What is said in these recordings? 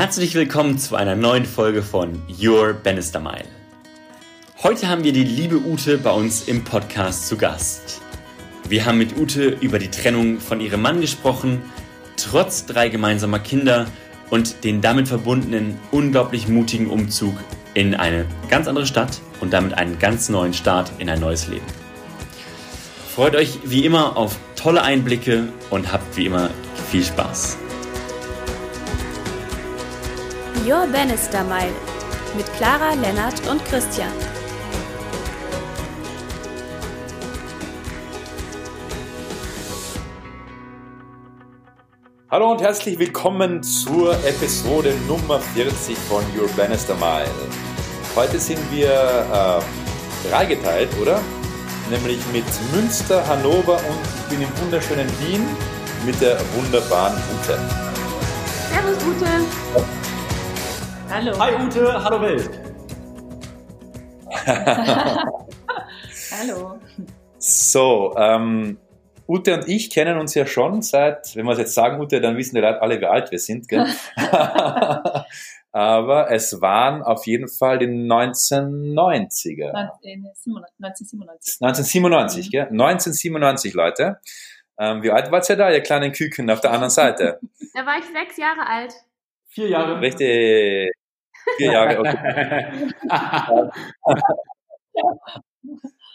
Herzlich willkommen zu einer neuen Folge von Your Bannister Mile. Heute haben wir die liebe Ute bei uns im Podcast zu Gast. Wir haben mit Ute über die Trennung von ihrem Mann gesprochen, trotz drei gemeinsamer Kinder und den damit verbundenen unglaublich mutigen Umzug in eine ganz andere Stadt und damit einen ganz neuen Start in ein neues Leben. Freut euch wie immer auf tolle Einblicke und habt wie immer viel Spaß. Your Bannister Mile mit Clara, Lennart und Christian. Hallo und herzlich willkommen zur Episode Nummer 40 von Your Bannister Mile. Heute sind wir äh, dreigeteilt, oder? Nämlich mit Münster, Hannover und ich bin im wunderschönen Wien mit der wunderbaren Ute. Servus Ute. Hallo. Hi Ute, hallo Welt. hallo. So, ähm, Ute und ich kennen uns ja schon seit, wenn wir es jetzt sagen, Ute, dann wissen die Leute alle, wie alt wir sind. Gell? Aber es waren auf jeden Fall die 1990er. 1997. 1997, mhm. gell? 1997, Leute. Ähm, wie alt wart ihr da, ihr kleinen Küken auf der anderen Seite? Da war ich sechs Jahre alt. Vier Jahre. Richtig. Vier Jahre, okay.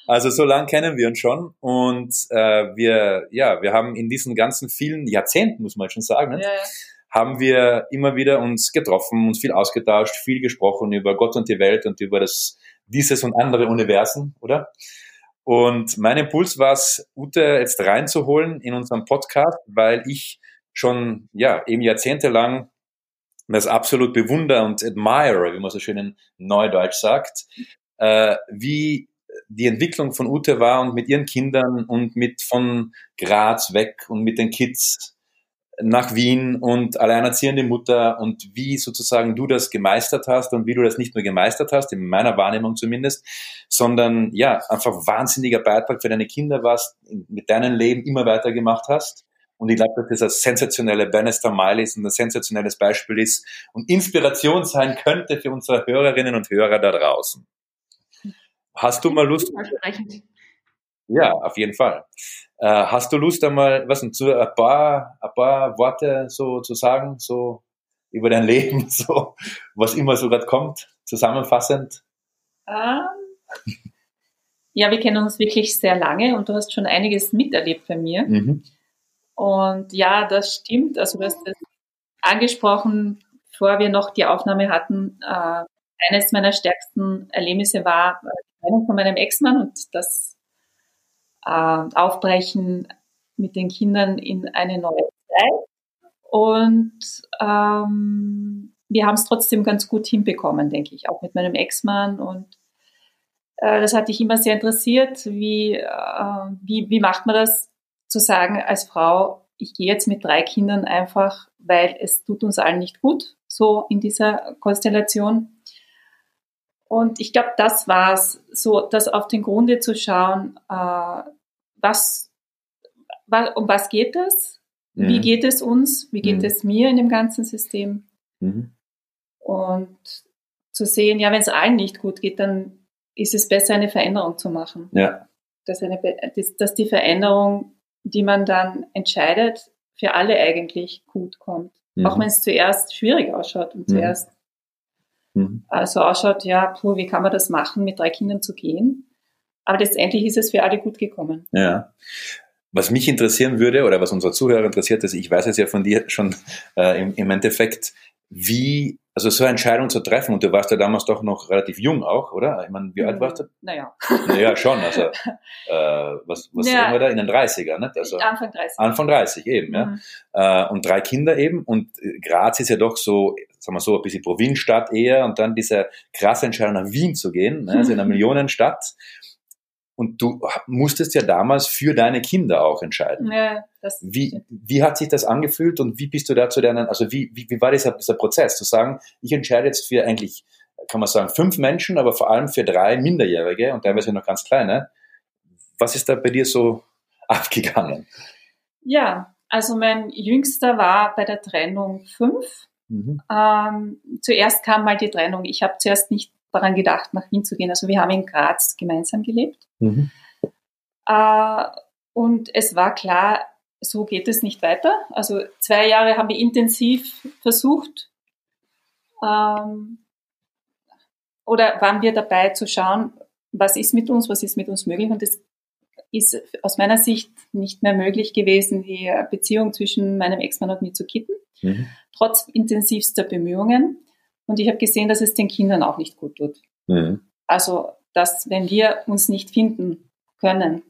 Also so lange kennen wir uns schon und äh, wir, ja, wir haben in diesen ganzen vielen Jahrzehnten, muss man schon sagen, ja, ja. haben wir immer wieder uns getroffen, uns viel ausgetauscht, viel gesprochen über Gott und die Welt und über das dieses und andere Universen, oder? Und mein Impuls war es, Ute jetzt reinzuholen in unserem Podcast, weil ich schon ja eben jahrzehntelang das absolut bewundere und admire, wie man so schön in Neudeutsch sagt, äh, wie die Entwicklung von Ute war und mit ihren Kindern und mit von Graz weg und mit den Kids nach Wien und alleinerziehende Mutter und wie sozusagen du das gemeistert hast und wie du das nicht nur gemeistert hast, in meiner Wahrnehmung zumindest, sondern ja, einfach wahnsinniger Beitrag für deine Kinder warst, mit deinem Leben immer weiter gemacht hast. Und ich glaube, dass das ein sensationelle Bannister Mile ist und ein sensationelles Beispiel ist und Inspiration sein könnte für unsere Hörerinnen und Hörer da draußen. Hast du mal Lust? Ja, auf jeden Fall. Äh, hast du Lust einmal, was denn, zu ein paar, ein paar Worte so zu sagen, so über dein Leben, so was immer so gerade kommt, zusammenfassend? Ähm, ja, wir kennen uns wirklich sehr lange und du hast schon einiges miterlebt bei mir. Mhm. Und ja, das stimmt. Also du hast das angesprochen, bevor wir noch die Aufnahme hatten. Äh, eines meiner stärksten Erlebnisse war Trennung von meinem Ex-Mann und das äh, Aufbrechen mit den Kindern in eine neue Zeit. Und ähm, wir haben es trotzdem ganz gut hinbekommen, denke ich, auch mit meinem Ex-Mann. Und äh, das hat dich immer sehr interessiert. Wie, äh, wie, wie macht man das, zu sagen als Frau, ich gehe jetzt mit drei Kindern einfach, weil es tut uns allen nicht gut, so in dieser Konstellation. Und ich glaube, das war es, so das auf den Grunde zu schauen, äh, was, was, um was geht es? Mhm. Wie geht es uns? Wie geht mhm. es mir in dem ganzen System? Mhm. Und zu sehen, ja, wenn es allen nicht gut geht, dann ist es besser, eine Veränderung zu machen. Ja. Dass, eine, dass die Veränderung, die man dann entscheidet, für alle eigentlich gut kommt. Auch mhm. wenn es zuerst schwierig ausschaut und mhm. zuerst mhm. so ausschaut, ja, puh, wie kann man das machen, mit drei Kindern zu gehen? Aber letztendlich ist es für alle gut gekommen. Ja. Was mich interessieren würde oder was unsere Zuhörer interessiert, ist, ich weiß es ja von dir schon äh, im, im Endeffekt, wie, also so eine Entscheidung zu treffen, und du warst ja damals doch noch relativ jung auch, oder? Ich meine, wie alt warst du? Naja. Naja, schon, also, äh, was, was naja, sagen wir da? In den 30er, nicht? Also, Anfang 30. Anfang 30, eben, ja. Mhm. Äh, und drei Kinder eben, und Graz ist ja doch so, sagen wir so, ein bisschen Provinzstadt eher, und dann diese krasse Entscheidung nach Wien zu gehen, ne? also in einer Millionenstadt. Und du musstest ja damals für deine Kinder auch entscheiden. Ja, wie, wie hat sich das angefühlt und wie bist du da zu deinen, also wie, wie, wie war dieser, dieser Prozess, zu sagen, ich entscheide jetzt für eigentlich, kann man sagen, fünf Menschen, aber vor allem für drei Minderjährige und teilweise noch ganz kleine. Was ist da bei dir so abgegangen? Ja, also mein Jüngster war bei der Trennung fünf Mhm. Ähm, zuerst kam mal die Trennung. Ich habe zuerst nicht daran gedacht, nach Wien zu gehen. Also wir haben in Graz gemeinsam gelebt. Mhm. Äh, und es war klar, so geht es nicht weiter. Also zwei Jahre haben wir intensiv versucht, ähm, oder waren wir dabei zu schauen, was ist mit uns, was ist mit uns möglich. Und es ist aus meiner Sicht nicht mehr möglich gewesen, die Beziehung zwischen meinem Ex-Mann und mir zu kitten, mhm. trotz intensivster Bemühungen. Und ich habe gesehen, dass es den Kindern auch nicht gut tut. Mhm. Also, dass wenn wir uns nicht finden können,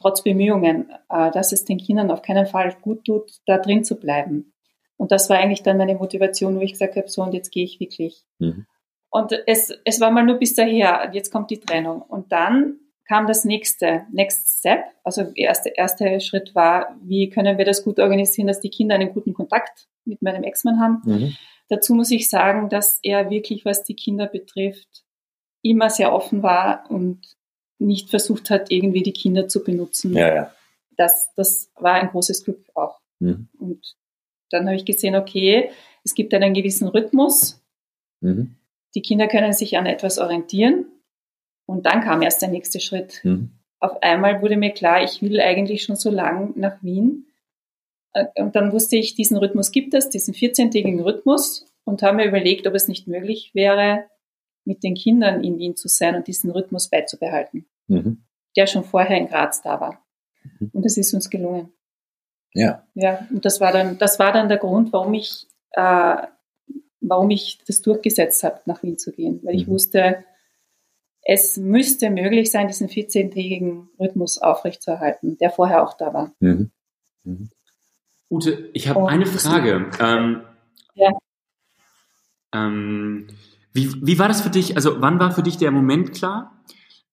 trotz Bemühungen, äh, dass es den Kindern auf keinen Fall gut tut, da drin zu bleiben. Und das war eigentlich dann meine Motivation, wo ich gesagt habe, so und jetzt gehe ich wirklich. Mhm. Und es, es war mal nur bis daher, jetzt kommt die Trennung. Und dann kam das nächste, Next Step. Also der erste, erste Schritt war, wie können wir das gut organisieren, dass die Kinder einen guten Kontakt mit meinem Ex-Mann haben. Mhm. Dazu muss ich sagen, dass er wirklich, was die Kinder betrifft, immer sehr offen war und nicht versucht hat, irgendwie die Kinder zu benutzen. Ja, ja. Das, das war ein großes Glück auch. Mhm. Und dann habe ich gesehen, okay, es gibt einen gewissen Rhythmus. Mhm. Die Kinder können sich an etwas orientieren. Und dann kam erst der nächste Schritt. Mhm. Auf einmal wurde mir klar, ich will eigentlich schon so lang nach Wien. Äh, und dann wusste ich, diesen Rhythmus gibt es, diesen 14-tägigen Rhythmus und habe mir überlegt, ob es nicht möglich wäre, mit den Kindern in Wien zu sein und diesen Rhythmus beizubehalten, mhm. der schon vorher in Graz da war. Mhm. Und es ist uns gelungen. Ja. Ja, und das war dann, das war dann der Grund, warum ich, äh, warum ich das durchgesetzt habe, nach Wien zu gehen, weil ich mhm. wusste, es müsste möglich sein, diesen 14-tägigen Rhythmus aufrechtzuerhalten, der vorher auch da war. Mhm. Mhm. Ute, ich habe eine Frage. Ähm, ja. Ähm, wie, wie war das für dich? Also wann war für dich der Moment klar?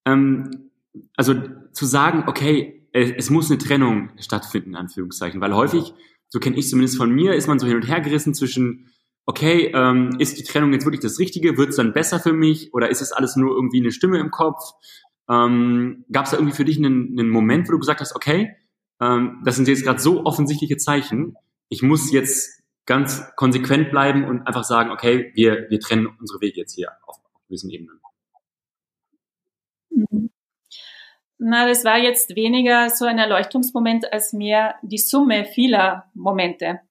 Ähm, also zu sagen, okay, es, es muss eine Trennung stattfinden, in Anführungszeichen, weil häufig, so kenne ich zumindest von mir, ist man so hin und her gerissen zwischen okay, ähm, ist die Trennung jetzt wirklich das Richtige? Wird es dann besser für mich? Oder ist es alles nur irgendwie eine Stimme im Kopf? Ähm, Gab es da irgendwie für dich einen, einen, Moment, wo du gesagt hast, okay, ähm, das sind jetzt gerade so offensichtliche Zeichen, ich muss jetzt ganz konsequent bleiben und einfach sagen, okay, wir, wir trennen unsere Wege jetzt hier auf, auf gewissen Ebenen? Mhm. Na, das war jetzt weniger so ein Erleuchtungsmoment als mehr die Summe vieler Momente.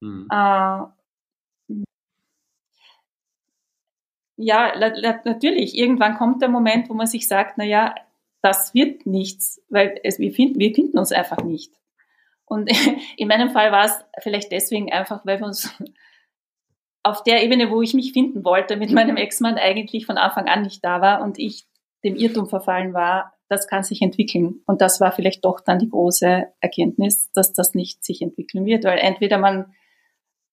Mhm. Äh, ja, natürlich, irgendwann kommt der Moment, wo man sich sagt, na ja, das wird nichts, weil es, wir, finden, wir finden uns einfach nicht. Und in meinem Fall war es vielleicht deswegen einfach, weil wir uns auf der Ebene, wo ich mich finden wollte, mit meinem Ex-Mann eigentlich von Anfang an nicht da war und ich dem Irrtum verfallen war, das kann sich entwickeln. Und das war vielleicht doch dann die große Erkenntnis, dass das nicht sich entwickeln wird, weil entweder man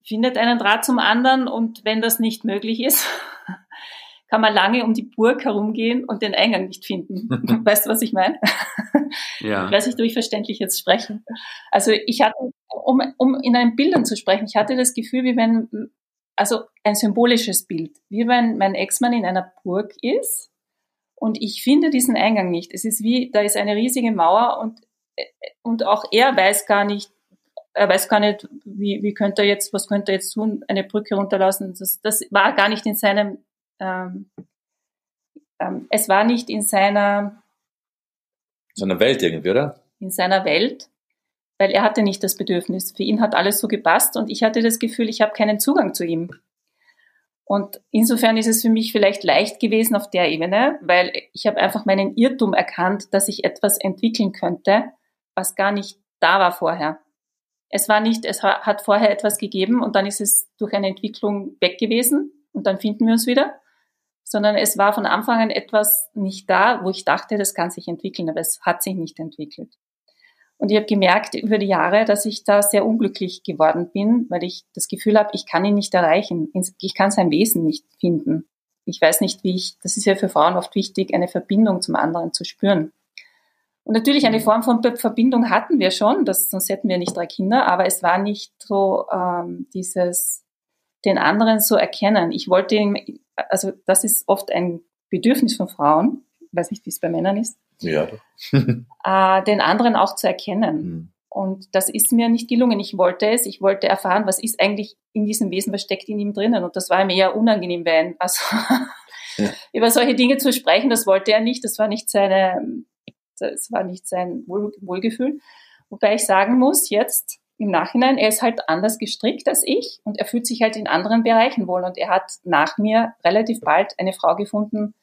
findet einen Draht zum anderen und wenn das nicht möglich ist, kann man lange um die Burg herumgehen und den Eingang nicht finden. weißt du, was ich meine? Ja. Ich weiß nicht, ob ich verständlich jetzt spreche. Also ich hatte, um, um in einem Bildern zu sprechen, ich hatte das Gefühl, wie wenn, also ein symbolisches Bild, wie wenn mein Ex-Mann in einer Burg ist und ich finde diesen Eingang nicht. Es ist wie, da ist eine riesige Mauer und, und auch er weiß gar nicht, er weiß gar nicht, wie, wie könnte er jetzt, was könnte er jetzt tun, eine Brücke runterlassen. Das, das war gar nicht in seinem, ähm, ähm, es war nicht in seiner, seiner Welt irgendwie, oder? In seiner Welt, weil er hatte nicht das Bedürfnis. Für ihn hat alles so gepasst und ich hatte das Gefühl, ich habe keinen Zugang zu ihm. Und insofern ist es für mich vielleicht leicht gewesen auf der Ebene, weil ich habe einfach meinen Irrtum erkannt, dass ich etwas entwickeln könnte, was gar nicht da war vorher. Es war nicht, es hat vorher etwas gegeben und dann ist es durch eine Entwicklung weg gewesen und dann finden wir uns wieder, sondern es war von Anfang an etwas nicht da, wo ich dachte, das kann sich entwickeln, aber es hat sich nicht entwickelt. Und ich habe gemerkt über die Jahre, dass ich da sehr unglücklich geworden bin, weil ich das Gefühl habe, ich kann ihn nicht erreichen. Ich kann sein Wesen nicht finden. Ich weiß nicht, wie ich, das ist ja für Frauen oft wichtig, eine Verbindung zum anderen zu spüren. Und natürlich eine mhm. Form von Verbindung hatten wir schon, das, sonst hätten wir nicht drei Kinder, aber es war nicht so ähm, dieses den anderen so erkennen. Ich wollte ihn, also das ist oft ein Bedürfnis von Frauen, ich weiß nicht, wie es bei Männern ist, ja. äh, den anderen auch zu erkennen. Mhm. Und das ist mir nicht gelungen. Ich wollte es, ich wollte erfahren, was ist eigentlich in diesem Wesen, was steckt in ihm drinnen. Und das war mir eher unangenehm, wenn, also ja. über solche Dinge zu sprechen, das wollte er nicht, das war nicht seine, das war nicht sein Wohl, Wohlgefühl. Wobei ich sagen muss, jetzt im Nachhinein, er ist halt anders gestrickt als ich und er fühlt sich halt in anderen Bereichen wohl. Und er hat nach mir relativ bald eine Frau gefunden,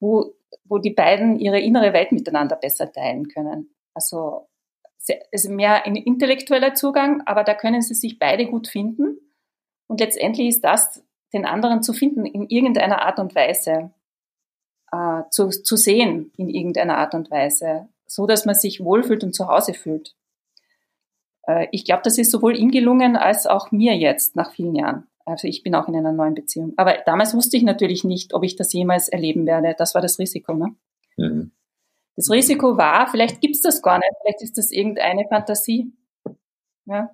wo, wo die beiden ihre innere Welt miteinander besser teilen können. Also also mehr ein intellektueller Zugang, aber da können sie sich beide gut finden. Und letztendlich ist das, den anderen zu finden in irgendeiner Art und Weise, äh, zu, zu sehen in irgendeiner Art und Weise, so dass man sich wohlfühlt und zu Hause fühlt. Äh, ich glaube, das ist sowohl ihm gelungen als auch mir jetzt nach vielen Jahren. Also ich bin auch in einer neuen Beziehung. Aber damals wusste ich natürlich nicht, ob ich das jemals erleben werde. Das war das Risiko. Ne? Mhm. Das Risiko war, vielleicht gibt's das gar nicht, vielleicht ist das irgendeine Fantasie. Ja.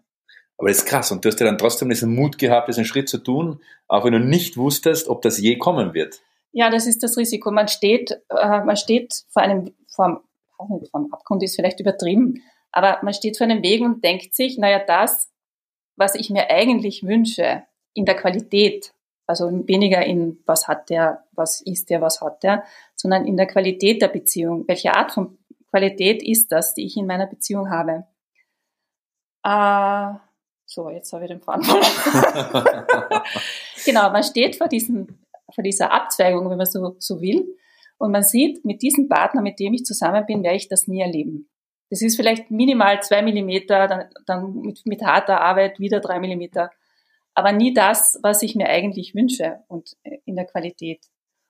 Aber das ist krass. Und du hast ja dann trotzdem diesen Mut gehabt, diesen Schritt zu tun, auch wenn du nicht wusstest, ob das je kommen wird. Ja, das ist das Risiko. Man steht, äh, man steht vor einem, vor, nicht, vor einem Abgrund ist vielleicht übertrieben, aber man steht vor einem Weg und denkt sich, naja, das, was ich mir eigentlich wünsche, in der Qualität, also weniger in, was hat der, was ist der, was hat der, sondern in der Qualität der Beziehung. Welche Art von Qualität ist das, die ich in meiner Beziehung habe? Äh, so, jetzt habe ich den Faden Genau, man steht vor, diesem, vor dieser Abzweigung, wenn man so, so will, und man sieht, mit diesem Partner, mit dem ich zusammen bin, werde ich das nie erleben. Das ist vielleicht minimal zwei Millimeter, dann, dann mit, mit harter Arbeit wieder drei Millimeter aber nie das, was ich mir eigentlich wünsche und äh, in der Qualität.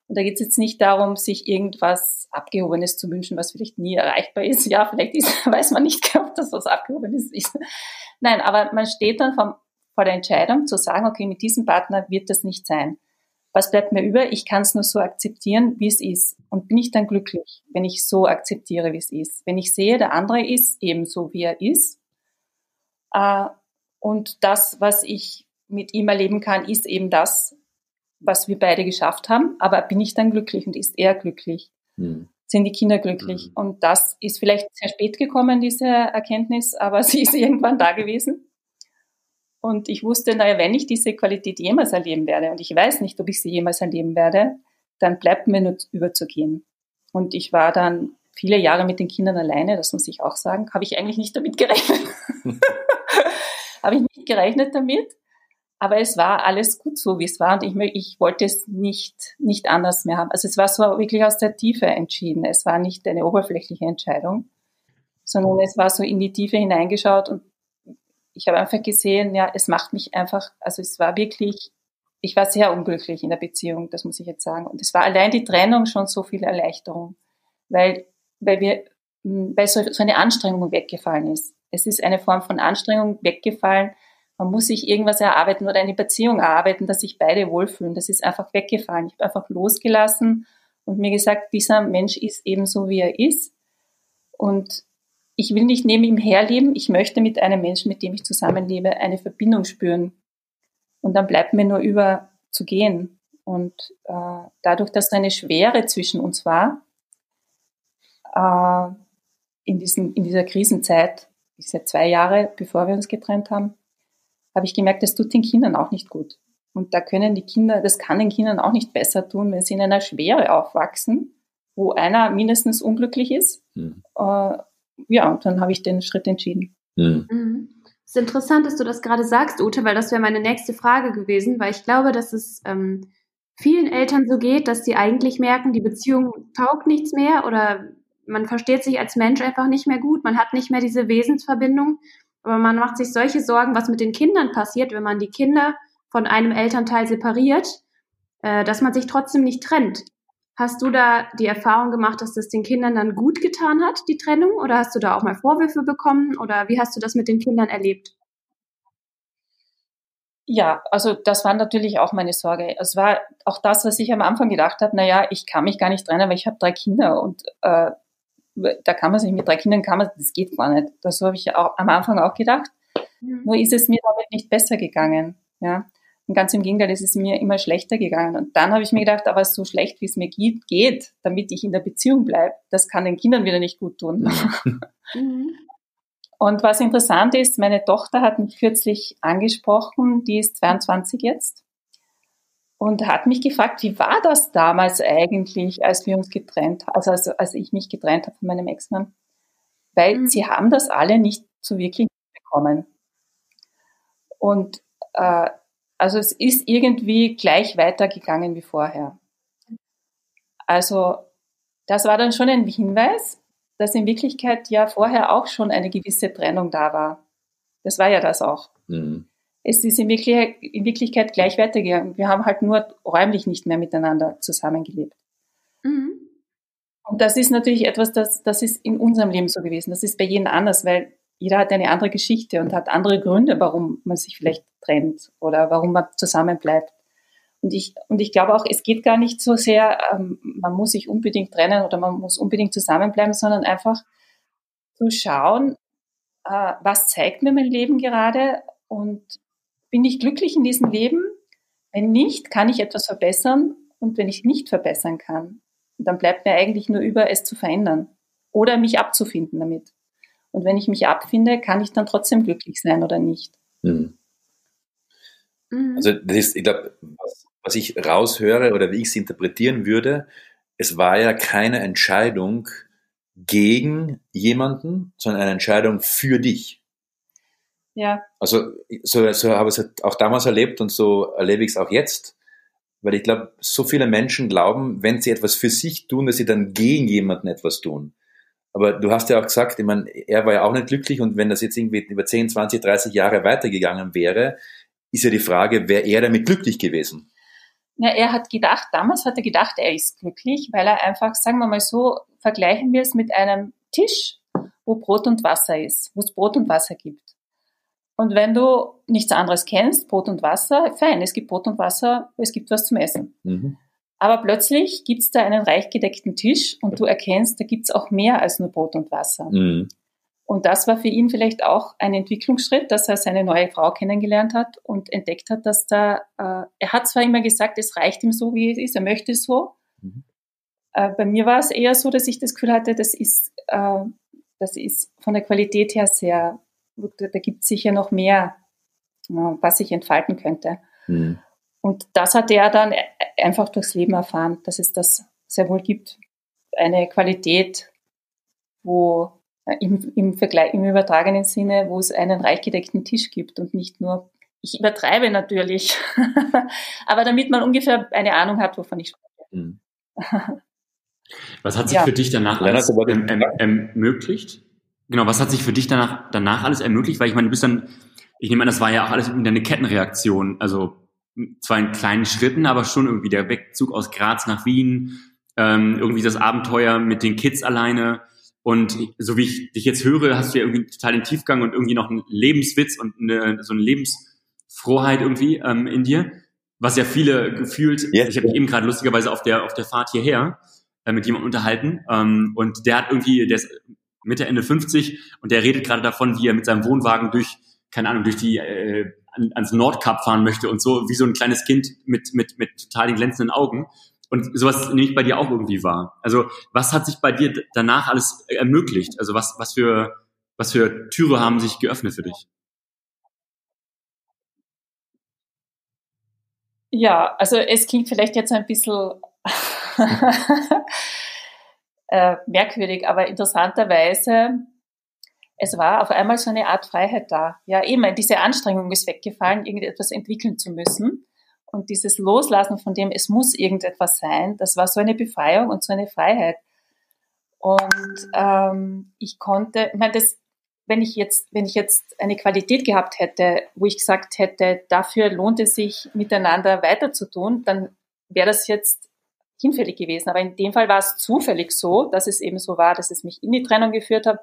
Und da geht es jetzt nicht darum, sich irgendwas Abgehobenes zu wünschen, was vielleicht nie erreichbar ist. Ja, vielleicht ist, weiß man nicht, ob das was Abgehobenes ist. Nein, aber man steht dann vom, vor der Entscheidung zu sagen, okay, mit diesem Partner wird das nicht sein. Was bleibt mir über? Ich kann es nur so akzeptieren, wie es ist. Und bin ich dann glücklich, wenn ich so akzeptiere, wie es ist. Wenn ich sehe, der andere ist ebenso, wie er ist. Äh, und das, was ich mit ihm erleben kann, ist eben das, was wir beide geschafft haben. Aber bin ich dann glücklich und ist er glücklich? Mhm. Sind die Kinder glücklich? Mhm. Und das ist vielleicht sehr spät gekommen, diese Erkenntnis, aber sie ist irgendwann da gewesen. Und ich wusste, naja, wenn ich diese Qualität jemals erleben werde, und ich weiß nicht, ob ich sie jemals erleben werde, dann bleibt mir nur überzugehen. Und ich war dann viele Jahre mit den Kindern alleine, das muss ich auch sagen, habe ich eigentlich nicht damit gerechnet. habe ich nicht gerechnet damit. Aber es war alles gut so, wie es war. Und ich, ich wollte es nicht, nicht anders mehr haben. Also es war so wirklich aus der Tiefe entschieden. Es war nicht eine oberflächliche Entscheidung, sondern es war so in die Tiefe hineingeschaut und ich habe einfach gesehen, ja, es macht mich einfach, also es war wirklich, ich war sehr unglücklich in der Beziehung, das muss ich jetzt sagen. Und es war allein die Trennung schon so viel Erleichterung, weil, weil wir, weil so, so eine Anstrengung weggefallen ist. Es ist eine Form von Anstrengung weggefallen, man muss sich irgendwas erarbeiten oder eine Beziehung erarbeiten, dass sich beide wohlfühlen. Das ist einfach weggefallen. Ich habe einfach losgelassen und mir gesagt, dieser Mensch ist eben so, wie er ist. Und ich will nicht neben ihm herleben. Ich möchte mit einem Menschen, mit dem ich zusammenlebe, eine Verbindung spüren. Und dann bleibt mir nur über zu gehen. Und äh, dadurch, dass da eine Schwere zwischen uns war, äh, in, diesen, in dieser Krisenzeit, ist ja zwei Jahre, bevor wir uns getrennt haben, habe ich gemerkt, das tut den Kindern auch nicht gut. Und da können die Kinder, das kann den Kindern auch nicht besser tun, wenn sie in einer Schwere aufwachsen, wo einer mindestens unglücklich ist. Mhm. Äh, ja, dann habe ich den Schritt entschieden. Mhm. Mhm. Es ist interessant, dass du das gerade sagst, Ute, weil das wäre meine nächste Frage gewesen, weil ich glaube, dass es ähm, vielen Eltern so geht, dass sie eigentlich merken, die Beziehung taugt nichts mehr oder man versteht sich als Mensch einfach nicht mehr gut, man hat nicht mehr diese Wesensverbindung aber man macht sich solche Sorgen, was mit den Kindern passiert, wenn man die Kinder von einem Elternteil separiert, äh, dass man sich trotzdem nicht trennt. Hast du da die Erfahrung gemacht, dass das den Kindern dann gut getan hat, die Trennung? Oder hast du da auch mal Vorwürfe bekommen? Oder wie hast du das mit den Kindern erlebt? Ja, also das war natürlich auch meine Sorge. Es war auch das, was ich am Anfang gedacht habe, naja, ich kann mich gar nicht trennen, weil ich habe drei Kinder und äh, da kann man sich mit drei Kindern, kann man, das geht gar nicht. Das habe ich auch, am Anfang auch gedacht. Mhm. Nur ist es mir damit nicht besser gegangen. Ja. Und ganz im Gegenteil, es ist mir immer schlechter gegangen. Und dann habe ich mir gedacht, aber so schlecht, wie es mir geht, geht, damit ich in der Beziehung bleibe, das kann den Kindern wieder nicht gut tun. Mhm. Und was interessant ist, meine Tochter hat mich kürzlich angesprochen, die ist 22 jetzt und hat mich gefragt, wie war das damals eigentlich, als wir uns getrennt, also als, als ich mich getrennt habe von meinem Ex-Mann? Weil mhm. sie haben das alle nicht so wirklich bekommen. Und äh, also es ist irgendwie gleich weitergegangen wie vorher. Also das war dann schon ein Hinweis, dass in Wirklichkeit ja vorher auch schon eine gewisse Trennung da war. Das war ja das auch. Mhm. Es ist in Wirklichkeit, in Wirklichkeit gleich weitergegangen. Wir haben halt nur räumlich nicht mehr miteinander zusammengelebt. Mhm. Und das ist natürlich etwas, das, das ist in unserem Leben so gewesen. Das ist bei jedem anders, weil jeder hat eine andere Geschichte und hat andere Gründe, warum man sich vielleicht trennt oder warum man zusammenbleibt. Und ich, und ich glaube auch, es geht gar nicht so sehr, ähm, man muss sich unbedingt trennen oder man muss unbedingt zusammenbleiben, sondern einfach zu schauen, äh, was zeigt mir mein Leben gerade und bin ich glücklich in diesem Leben? Wenn nicht, kann ich etwas verbessern und wenn ich nicht verbessern kann, dann bleibt mir eigentlich nur über, es zu verändern oder mich abzufinden damit. Und wenn ich mich abfinde, kann ich dann trotzdem glücklich sein oder nicht. Mhm. Mhm. Also das ist, ich glaube, was, was ich raushöre oder wie ich es interpretieren würde, es war ja keine Entscheidung gegen jemanden, sondern eine Entscheidung für dich. Ja. Also so, so habe ich es auch damals erlebt und so erlebe ich es auch jetzt. Weil ich glaube, so viele Menschen glauben, wenn sie etwas für sich tun, dass sie dann gegen jemanden etwas tun. Aber du hast ja auch gesagt, ich meine, er war ja auch nicht glücklich und wenn das jetzt irgendwie über 10, 20, 30 Jahre weitergegangen wäre, ist ja die Frage, wäre er damit glücklich gewesen? Ja, er hat gedacht, damals hat er gedacht, er ist glücklich, weil er einfach, sagen wir mal so, vergleichen wir es mit einem Tisch, wo Brot und Wasser ist, wo es Brot und Wasser gibt. Und wenn du nichts anderes kennst, Brot und Wasser, fein, es gibt Brot und Wasser, es gibt was zum Essen. Mhm. Aber plötzlich gibt es da einen reich gedeckten Tisch und du erkennst, da gibt es auch mehr als nur Brot und Wasser. Mhm. Und das war für ihn vielleicht auch ein Entwicklungsschritt, dass er seine neue Frau kennengelernt hat und entdeckt hat, dass da, äh, er hat zwar immer gesagt, es reicht ihm so, wie es ist, er möchte es so. Mhm. Äh, bei mir war es eher so, dass ich das Gefühl hatte, das ist, äh, das ist von der Qualität her sehr, da gibt es sicher noch mehr, äh, was sich entfalten könnte. Mhm. Und das hat er dann einfach durchs Leben erfahren, dass es das sehr wohl gibt. Eine Qualität, wo im, im, Vergleich, im übertragenen Sinne, wo es einen reich gedeckten Tisch gibt und nicht nur, ich übertreibe natürlich, aber damit man ungefähr eine Ahnung hat, wovon ich spreche. Mhm. Was hat sich ja. für dich danach alles erm, erm, ermöglicht? Genau, was hat sich für dich danach, danach alles ermöglicht? Weil ich meine, du bist dann, ich nehme an, das war ja auch alles eine Kettenreaktion. Also zwar in kleinen Schritten, aber schon irgendwie der Wegzug aus Graz nach Wien, ähm, irgendwie das Abenteuer mit den Kids alleine. Und so wie ich dich jetzt höre, hast du ja irgendwie total den Tiefgang und irgendwie noch einen Lebenswitz und eine, so eine Lebensfroheit irgendwie ähm, in dir, was ja viele gefühlt, yes. ich habe mich eben gerade lustigerweise auf der, auf der Fahrt hierher äh, mit jemandem unterhalten ähm, und der hat irgendwie, der ist Mitte, Ende 50 und der redet gerade davon, wie er mit seinem Wohnwagen durch, keine Ahnung, durch die äh, ans Nordkap fahren möchte und so wie so ein kleines Kind mit, mit, mit total den glänzenden Augen. Und sowas nehme ich bei dir auch irgendwie wahr. Also was hat sich bei dir danach alles ermöglicht? Also was, was für, was für Türe haben sich geöffnet für dich? Ja, also es klingt vielleicht jetzt ein bisschen äh, merkwürdig, aber interessanterweise es war auf einmal so eine Art Freiheit da. Ja, eben, diese Anstrengung ist weggefallen, irgendetwas entwickeln zu müssen. Und dieses Loslassen von dem, es muss irgendetwas sein, das war so eine Befreiung und so eine Freiheit. Und ähm, ich konnte, ich meine, das, wenn ich jetzt, wenn ich jetzt eine Qualität gehabt hätte, wo ich gesagt hätte, dafür lohnt es sich, miteinander weiterzutun, dann wäre das jetzt hinfällig gewesen. Aber in dem Fall war es zufällig so, dass es eben so war, dass es mich in die Trennung geführt hat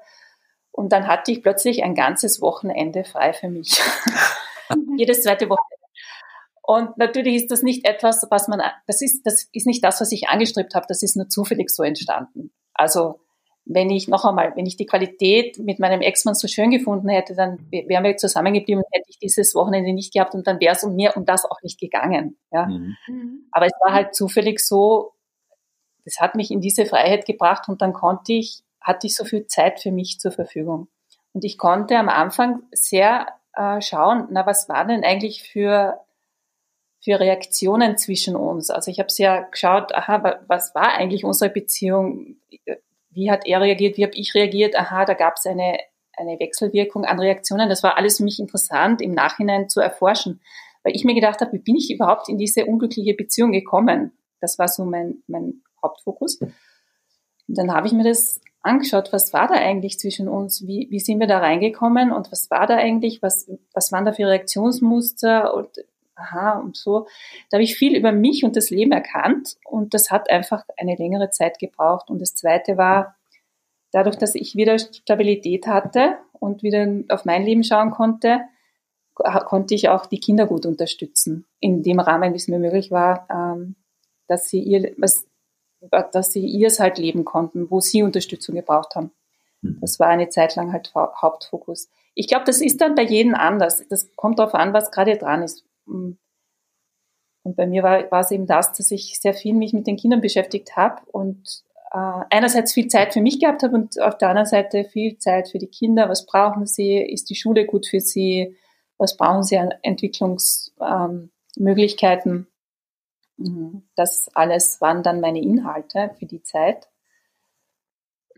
und dann hatte ich plötzlich ein ganzes Wochenende frei für mich. Jedes zweite Wochenende. Und natürlich ist das nicht etwas, was man, das ist, das ist nicht das, was ich angestrebt habe, das ist nur zufällig so entstanden. Also, wenn ich noch einmal, wenn ich die Qualität mit meinem Ex-Mann so schön gefunden hätte, dann wären wir zusammengeblieben und hätte ich dieses Wochenende nicht gehabt und dann wäre es um mir um das auch nicht gegangen. Ja. Mhm. mhm. Aber es war halt zufällig so, das hat mich in diese Freiheit gebracht und dann konnte ich hatte ich so viel Zeit für mich zur Verfügung. Und ich konnte am Anfang sehr äh, schauen, na, was war denn eigentlich für, für Reaktionen zwischen uns? Also ich habe sehr geschaut, aha, was war eigentlich unsere Beziehung? Wie hat er reagiert? Wie habe ich reagiert? Aha, da gab es eine, eine Wechselwirkung an Reaktionen. Das war alles für mich interessant im Nachhinein zu erforschen, weil ich mir gedacht habe, wie bin ich überhaupt in diese unglückliche Beziehung gekommen? Das war so mein, mein Hauptfokus. Und dann habe ich mir das angeschaut, was war da eigentlich zwischen uns, wie, wie sind wir da reingekommen und was war da eigentlich, was, was waren da für Reaktionsmuster und aha und so. Da habe ich viel über mich und das Leben erkannt und das hat einfach eine längere Zeit gebraucht. Und das Zweite war, dadurch, dass ich wieder Stabilität hatte und wieder auf mein Leben schauen konnte, konnte ich auch die Kinder gut unterstützen, in dem Rahmen, wie es mir möglich war, ähm, dass sie ihr, was, dass sie ihrs halt leben konnten, wo sie Unterstützung gebraucht haben. Mhm. Das war eine Zeit lang halt Hauptfokus. Ich glaube, das ist dann bei jedem anders. Das kommt darauf an, was gerade dran ist. Mm. Und bei mir war, war es eben das, dass ich sehr viel mich mit den Kindern beschäftigt habe und äh, einerseits viel Zeit für mich gehabt habe und auf der anderen Seite viel Zeit für die Kinder. Was brauchen sie? Ist die Schule gut für sie? Was brauchen sie an Entwicklungsmöglichkeiten? Ähm, Mhm. Das alles waren dann meine Inhalte für die Zeit.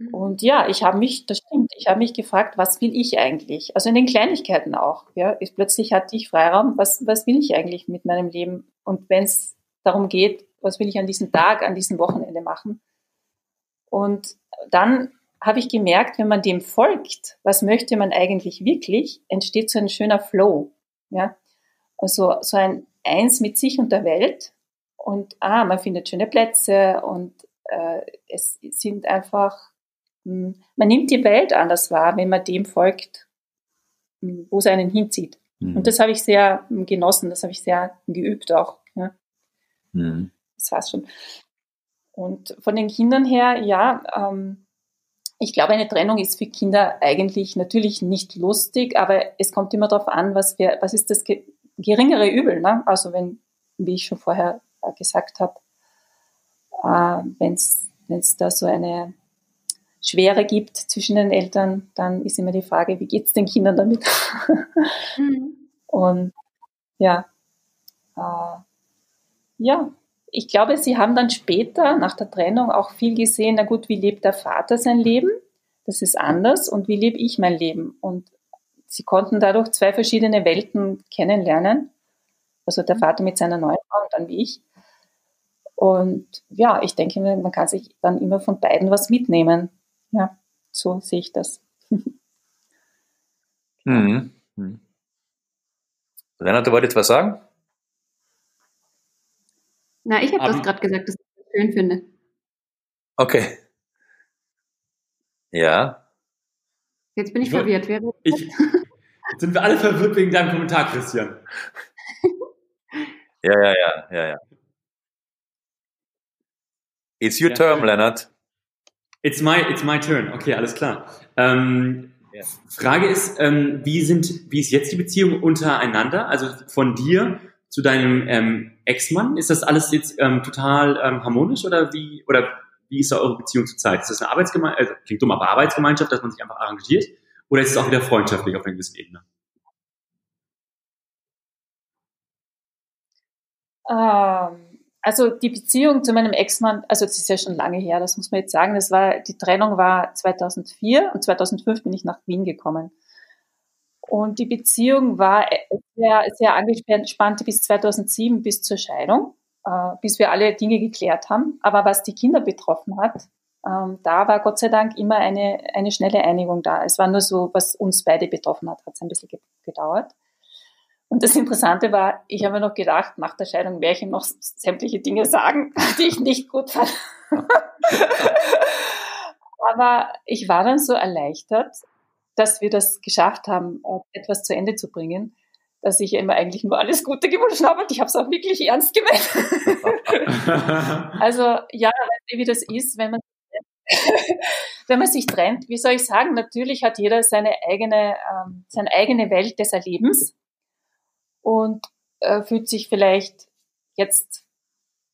Mhm. Und ja, ich habe mich, das stimmt, ich habe mich gefragt, was will ich eigentlich? Also in den Kleinigkeiten auch. Ja, ich, plötzlich hatte ich Freiraum, was, was will ich eigentlich mit meinem Leben? Und wenn es darum geht, was will ich an diesem Tag, an diesem Wochenende machen? Und dann habe ich gemerkt, wenn man dem folgt, was möchte man eigentlich wirklich, entsteht so ein schöner Flow. Ja, also so ein Eins mit sich und der Welt und ah, man findet schöne Plätze und äh, es sind einfach, man nimmt die Welt anders wahr, wenn man dem folgt, hm, wo es einen hinzieht. Mhm. Und das habe ich sehr hm, genossen, das habe ich sehr geübt auch. Ja. Mhm. Das war's schon. Und von den Kindern her, ja, ähm, ich glaube, eine Trennung ist für Kinder eigentlich natürlich nicht lustig, aber es kommt immer darauf an, was, wir, was ist das geringere Übel. Ne? Also wenn, wie ich schon vorher gesagt habe, äh, wenn es da so eine Schwere gibt zwischen den Eltern, dann ist immer die Frage, wie geht es den Kindern damit? mhm. Und ja, äh, ja, ich glaube, sie haben dann später nach der Trennung auch viel gesehen, na gut, wie lebt der Vater sein Leben? Das ist anders und wie lebe ich mein Leben? Und sie konnten dadurch zwei verschiedene Welten kennenlernen. Also der mhm. Vater mit seiner neuen Frau und dann wie ich. Und ja, ich denke, man kann sich dann immer von beiden was mitnehmen. Ja, so sehe ich das. Mhm. Mhm. Renate, du wolltest was sagen? Na, ich habe das gerade gesagt, dass ich das schön finde. Okay. Ja. Jetzt bin ich, ich verwirrt. Wer ich, jetzt sind wir alle verwirrt wegen deinem Kommentar, Christian. ja, ja, ja, ja, ja. It's your ja, turn, Leonard. It's my, it's my turn. Okay, alles klar. Ähm, ja. Frage ist, ähm, wie sind, wie ist jetzt die Beziehung untereinander? Also von dir zu deinem ähm, Ex-Mann? Ist das alles jetzt ähm, total ähm, harmonisch oder wie, oder wie ist da eure Beziehung zurzeit? Ist das eine Arbeitsgemeinschaft, also klingt dumm, aber Arbeitsgemeinschaft, dass man sich einfach arrangiert? Oder ist es auch wieder freundschaftlich auf einer gewissen Ebene? Ähm, also die Beziehung zu meinem Ex-Mann, also das ist ja schon lange her, das muss man jetzt sagen, das war, die Trennung war 2004 und 2005 bin ich nach Wien gekommen. Und die Beziehung war sehr, sehr angespannt bis 2007, bis zur Scheidung, äh, bis wir alle Dinge geklärt haben. Aber was die Kinder betroffen hat, ähm, da war Gott sei Dank immer eine, eine schnelle Einigung da. Es war nur so, was uns beide betroffen hat, hat es ein bisschen gedauert. Und das Interessante war, ich habe mir noch gedacht, nach der Scheidung werde ich ihm noch sämtliche Dinge sagen, die ich nicht gut fand. Aber ich war dann so erleichtert, dass wir das geschafft haben, etwas zu Ende zu bringen, dass ich ihm eigentlich nur alles Gute gewünscht habe und ich habe es auch wirklich ernst gemeint. also ja, weißt du, wie das ist, wenn man wenn man sich trennt, wie soll ich sagen, natürlich hat jeder seine eigene, ähm, seine eigene Welt des Erlebens und äh, fühlt sich vielleicht jetzt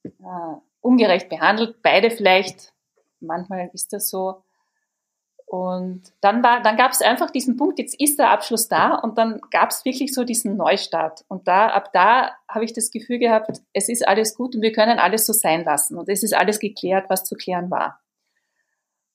äh, ungerecht behandelt. Beide vielleicht, manchmal ist das so. Und dann war, dann gab es einfach diesen Punkt, jetzt ist der Abschluss da und dann gab es wirklich so diesen Neustart. Und da, ab da habe ich das Gefühl gehabt, es ist alles gut und wir können alles so sein lassen. Und es ist alles geklärt, was zu klären war.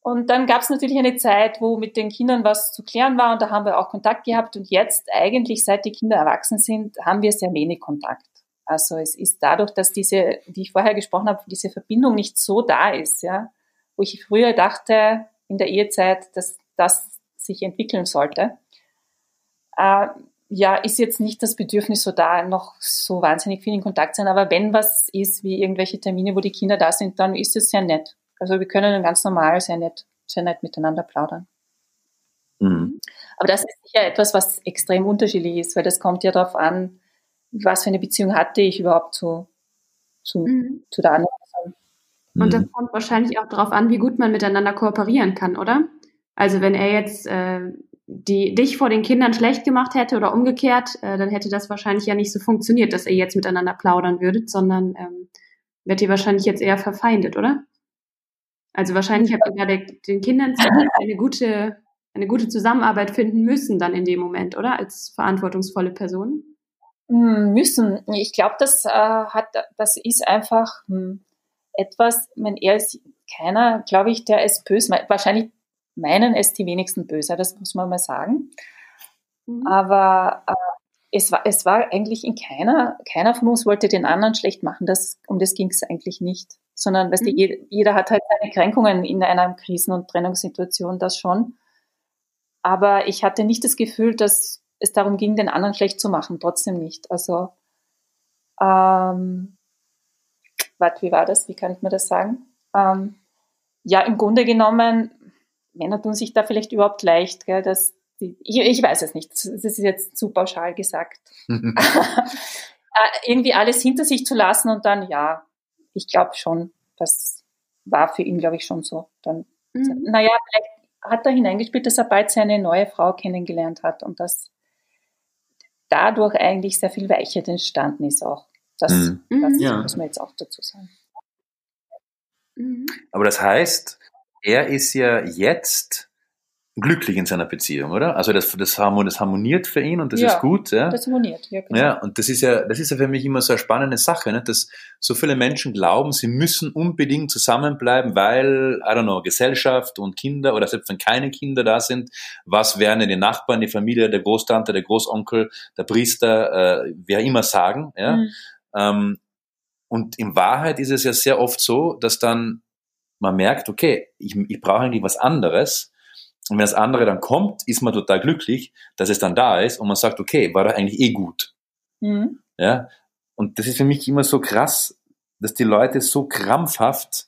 Und dann gab es natürlich eine Zeit, wo mit den Kindern was zu klären war und da haben wir auch Kontakt gehabt. Und jetzt eigentlich, seit die Kinder erwachsen sind, haben wir sehr wenig Kontakt. Also es ist dadurch, dass diese, wie ich vorher gesprochen habe, diese Verbindung nicht so da ist, ja, wo ich früher dachte, in der Ehezeit, dass das sich entwickeln sollte. Äh, ja, ist jetzt nicht das Bedürfnis so da, noch so wahnsinnig viel in Kontakt sein. Aber wenn was ist, wie irgendwelche Termine, wo die Kinder da sind, dann ist es sehr nett. Also wir können ganz normal sehr nett, sehr nett miteinander plaudern. Mhm. Aber das ist sicher etwas, was extrem unterschiedlich ist, weil das kommt ja darauf an, was für eine Beziehung hatte ich überhaupt zu, zu, mhm. zu der anderen und das mhm. kommt wahrscheinlich auch darauf an, wie gut man miteinander kooperieren kann, oder? Also wenn er jetzt äh, die, dich vor den Kindern schlecht gemacht hätte oder umgekehrt, äh, dann hätte das wahrscheinlich ja nicht so funktioniert, dass ihr jetzt miteinander plaudern würdet, sondern ähm, werdet ihr wahrscheinlich jetzt eher verfeindet, oder? Also wahrscheinlich habt ihr ja den Kindern eine gute, eine gute Zusammenarbeit finden müssen dann in dem Moment, oder? Als verantwortungsvolle Person. Hm, müssen. Ich glaube, das äh, hat, das ist einfach, hm, etwas, wenn er ist keiner, glaube ich, der es böse meint. Wahrscheinlich meinen es die wenigsten böse, das muss man mal sagen. Mhm. Aber äh, es, war, es war eigentlich in keiner, keiner von uns wollte den anderen schlecht machen. Das, um das ging es eigentlich nicht. Sondern, weißt mhm. du, jeder, jeder hat halt seine Kränkungen in einer Krisen- und Trennungssituation, das schon. Aber ich hatte nicht das Gefühl, dass es darum ging, den anderen schlecht zu machen. Trotzdem nicht. Also, ähm, warte, wie war das? Wie kann ich mir das sagen? Ähm, ja, im Grunde genommen, Männer tun sich da vielleicht überhaupt leicht, gell, dass die, ich, ich weiß es nicht, das ist jetzt zu pauschal gesagt. Äh, irgendwie alles hinter sich zu lassen und dann, ja, ich glaube schon, das war für ihn, glaube ich, schon so. Dann, mhm. naja, vielleicht hat er hineingespielt, dass er bald seine neue Frau kennengelernt hat und dass dadurch eigentlich sehr viel Weichheit entstanden ist auch. Das, mhm. das ja. muss man jetzt auch dazu sagen. Mhm. Aber das heißt, er ist ja jetzt glücklich in seiner Beziehung, oder? Also das, das, harmoniert für ihn und das ja, ist gut. Ja? Das harmoniert, ja, genau. ja. Und das ist ja, das ist ja für mich immer so eine spannende Sache, ne? dass so viele Menschen glauben, sie müssen unbedingt zusammenbleiben, weil, I don't know, Gesellschaft und Kinder oder selbst wenn keine Kinder da sind, was werden die Nachbarn, die Familie, der Großtante, der Großonkel, der Priester, äh, wer immer sagen, ja? Mhm. Ähm, und in Wahrheit ist es ja sehr oft so, dass dann man merkt, okay, ich, ich brauche eigentlich was anderes. Und wenn das andere dann kommt, ist man total glücklich, dass es dann da ist und man sagt, okay, war doch eigentlich eh gut. Mhm. Ja. Und das ist für mich immer so krass, dass die Leute so krampfhaft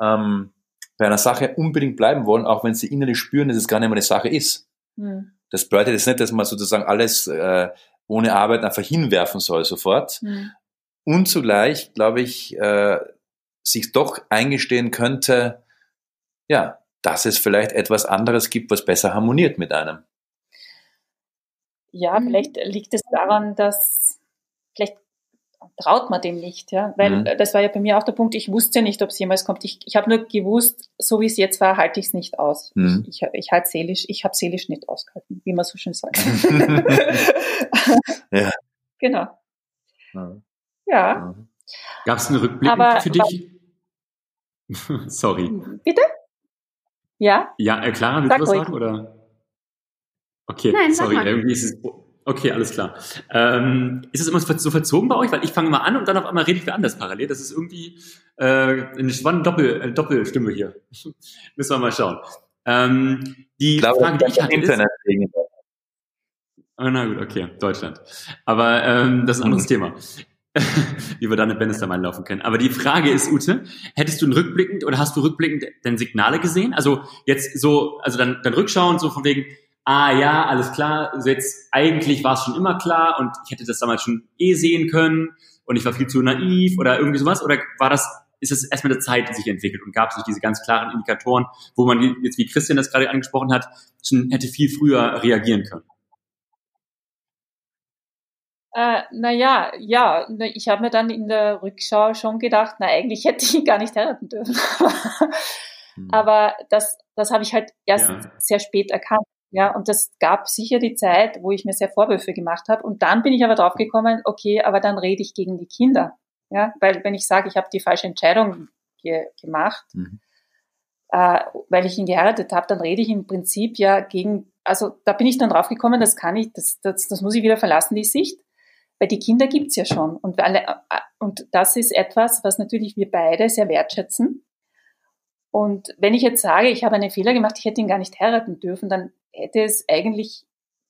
ähm, bei einer Sache unbedingt bleiben wollen, auch wenn sie innerlich spüren, dass es gar nicht mehr eine Sache ist. Mhm. Das bedeutet jetzt nicht, dass man sozusagen alles äh, ohne Arbeit einfach hinwerfen soll sofort, mhm und zugleich, glaube ich, äh, sich doch eingestehen könnte, ja, dass es vielleicht etwas anderes gibt, was besser harmoniert mit einem. Ja, mhm. vielleicht liegt es daran, dass vielleicht traut man dem nicht, ja, weil mhm. das war ja bei mir auch der Punkt, ich wusste nicht, ob es jemals kommt. Ich, ich habe nur gewusst, so wie es jetzt war, halte ich es nicht aus. Mhm. Ich, ich, ich halt seelisch, ich habe seelisch nicht ausgehalten, wie man so schön sagt. ja. Genau. Ja. Ja. Gab es einen Rückblick aber, für dich? Sorry. Bitte? Ja? Ja, äh, Clara, willst Sag du was ruhig. sagen? Oder? Okay, Nein, sorry, irgendwie ist es. Okay, alles klar. Ähm, ist es immer so verzogen bei euch? Weil ich fange mal an und dann auf einmal rede ich wieder anders parallel. Das ist irgendwie äh, eine spannende Doppel, äh, Doppelstimme hier. Müssen wir mal schauen. Ähm, die ich glaube, Frage, die ich hatte, Internet ist, Oh, na gut, okay, Deutschland. Aber ähm, das ist ein anderes Thema. Wie wir da eine Bannister mal laufen können. Aber die Frage ist, Ute, hättest du rückblickend oder hast du rückblickend denn Signale gesehen? Also jetzt so, also dann, dann rückschauen, so von wegen, ah ja, alles klar, jetzt eigentlich war es schon immer klar und ich hätte das damals schon eh sehen können und ich war viel zu naiv oder irgendwie sowas? Oder war das, ist es erstmal eine Zeit, die sich entwickelt und gab es nicht diese ganz klaren Indikatoren, wo man jetzt, wie Christian das gerade angesprochen hat, schon hätte viel früher reagieren können? Äh, naja, ja, ich habe mir dann in der Rückschau schon gedacht, na eigentlich hätte ich ihn gar nicht heiraten dürfen. Mhm. Aber das, das habe ich halt erst ja. sehr spät erkannt. Ja, und das gab sicher die Zeit, wo ich mir sehr Vorwürfe gemacht habe. Und dann bin ich aber drauf gekommen, okay, aber dann rede ich gegen die Kinder. Ja, weil wenn ich sage, ich habe die falsche Entscheidung ge gemacht, mhm. äh, weil ich ihn geheiratet habe, dann rede ich im Prinzip ja gegen, also da bin ich dann drauf gekommen, das kann ich, das, das, das muss ich wieder verlassen, die Sicht. Weil die Kinder gibt's ja schon. Und, alle, äh, und das ist etwas, was natürlich wir beide sehr wertschätzen. Und wenn ich jetzt sage, ich habe einen Fehler gemacht, ich hätte ihn gar nicht heiraten dürfen, dann hätte es eigentlich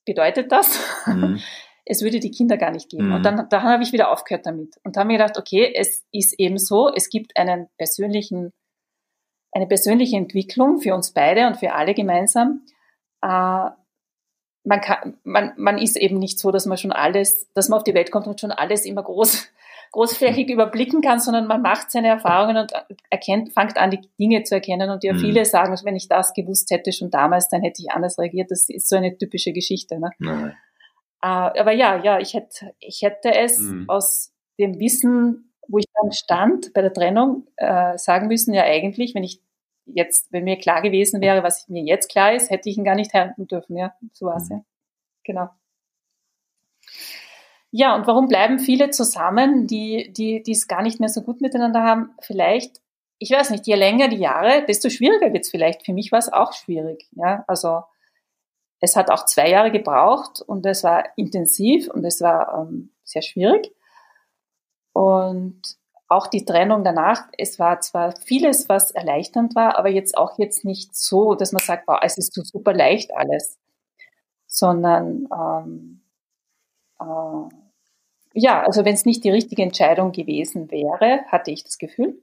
bedeutet das, mhm. es würde die Kinder gar nicht geben. Mhm. Und dann, dann habe ich wieder aufgehört damit und habe mir gedacht, okay, es ist eben so, es gibt einen persönlichen, eine persönliche Entwicklung für uns beide und für alle gemeinsam. Äh, man, kann, man, man ist eben nicht so, dass man schon alles, dass man auf die Welt kommt und schon alles immer groß großflächig überblicken kann, sondern man macht seine Erfahrungen und erkennt, fängt an, die Dinge zu erkennen. Und ja, mhm. viele sagen, wenn ich das gewusst hätte schon damals, dann hätte ich anders reagiert. Das ist so eine typische Geschichte. Ne? Uh, aber ja, ja, ich hätte, ich hätte es mhm. aus dem Wissen, wo ich dann stand bei der Trennung, äh, sagen müssen, ja eigentlich, wenn ich jetzt, wenn mir klar gewesen wäre, was mir jetzt klar ist, hätte ich ihn gar nicht heiraten dürfen. Ja, so war es mhm. ja. Genau. Ja, und warum bleiben viele zusammen, die, die, die es gar nicht mehr so gut miteinander haben? Vielleicht, ich weiß nicht, je länger die Jahre, desto schwieriger wird es vielleicht. Für mich war es auch schwierig. Ja, also es hat auch zwei Jahre gebraucht und es war intensiv und es war ähm, sehr schwierig. Und auch die Trennung danach, es war zwar vieles, was erleichternd war, aber jetzt auch jetzt nicht so, dass man sagt, wow, es ist so super leicht alles, sondern ähm, äh, ja, also wenn es nicht die richtige Entscheidung gewesen wäre, hatte ich das Gefühl,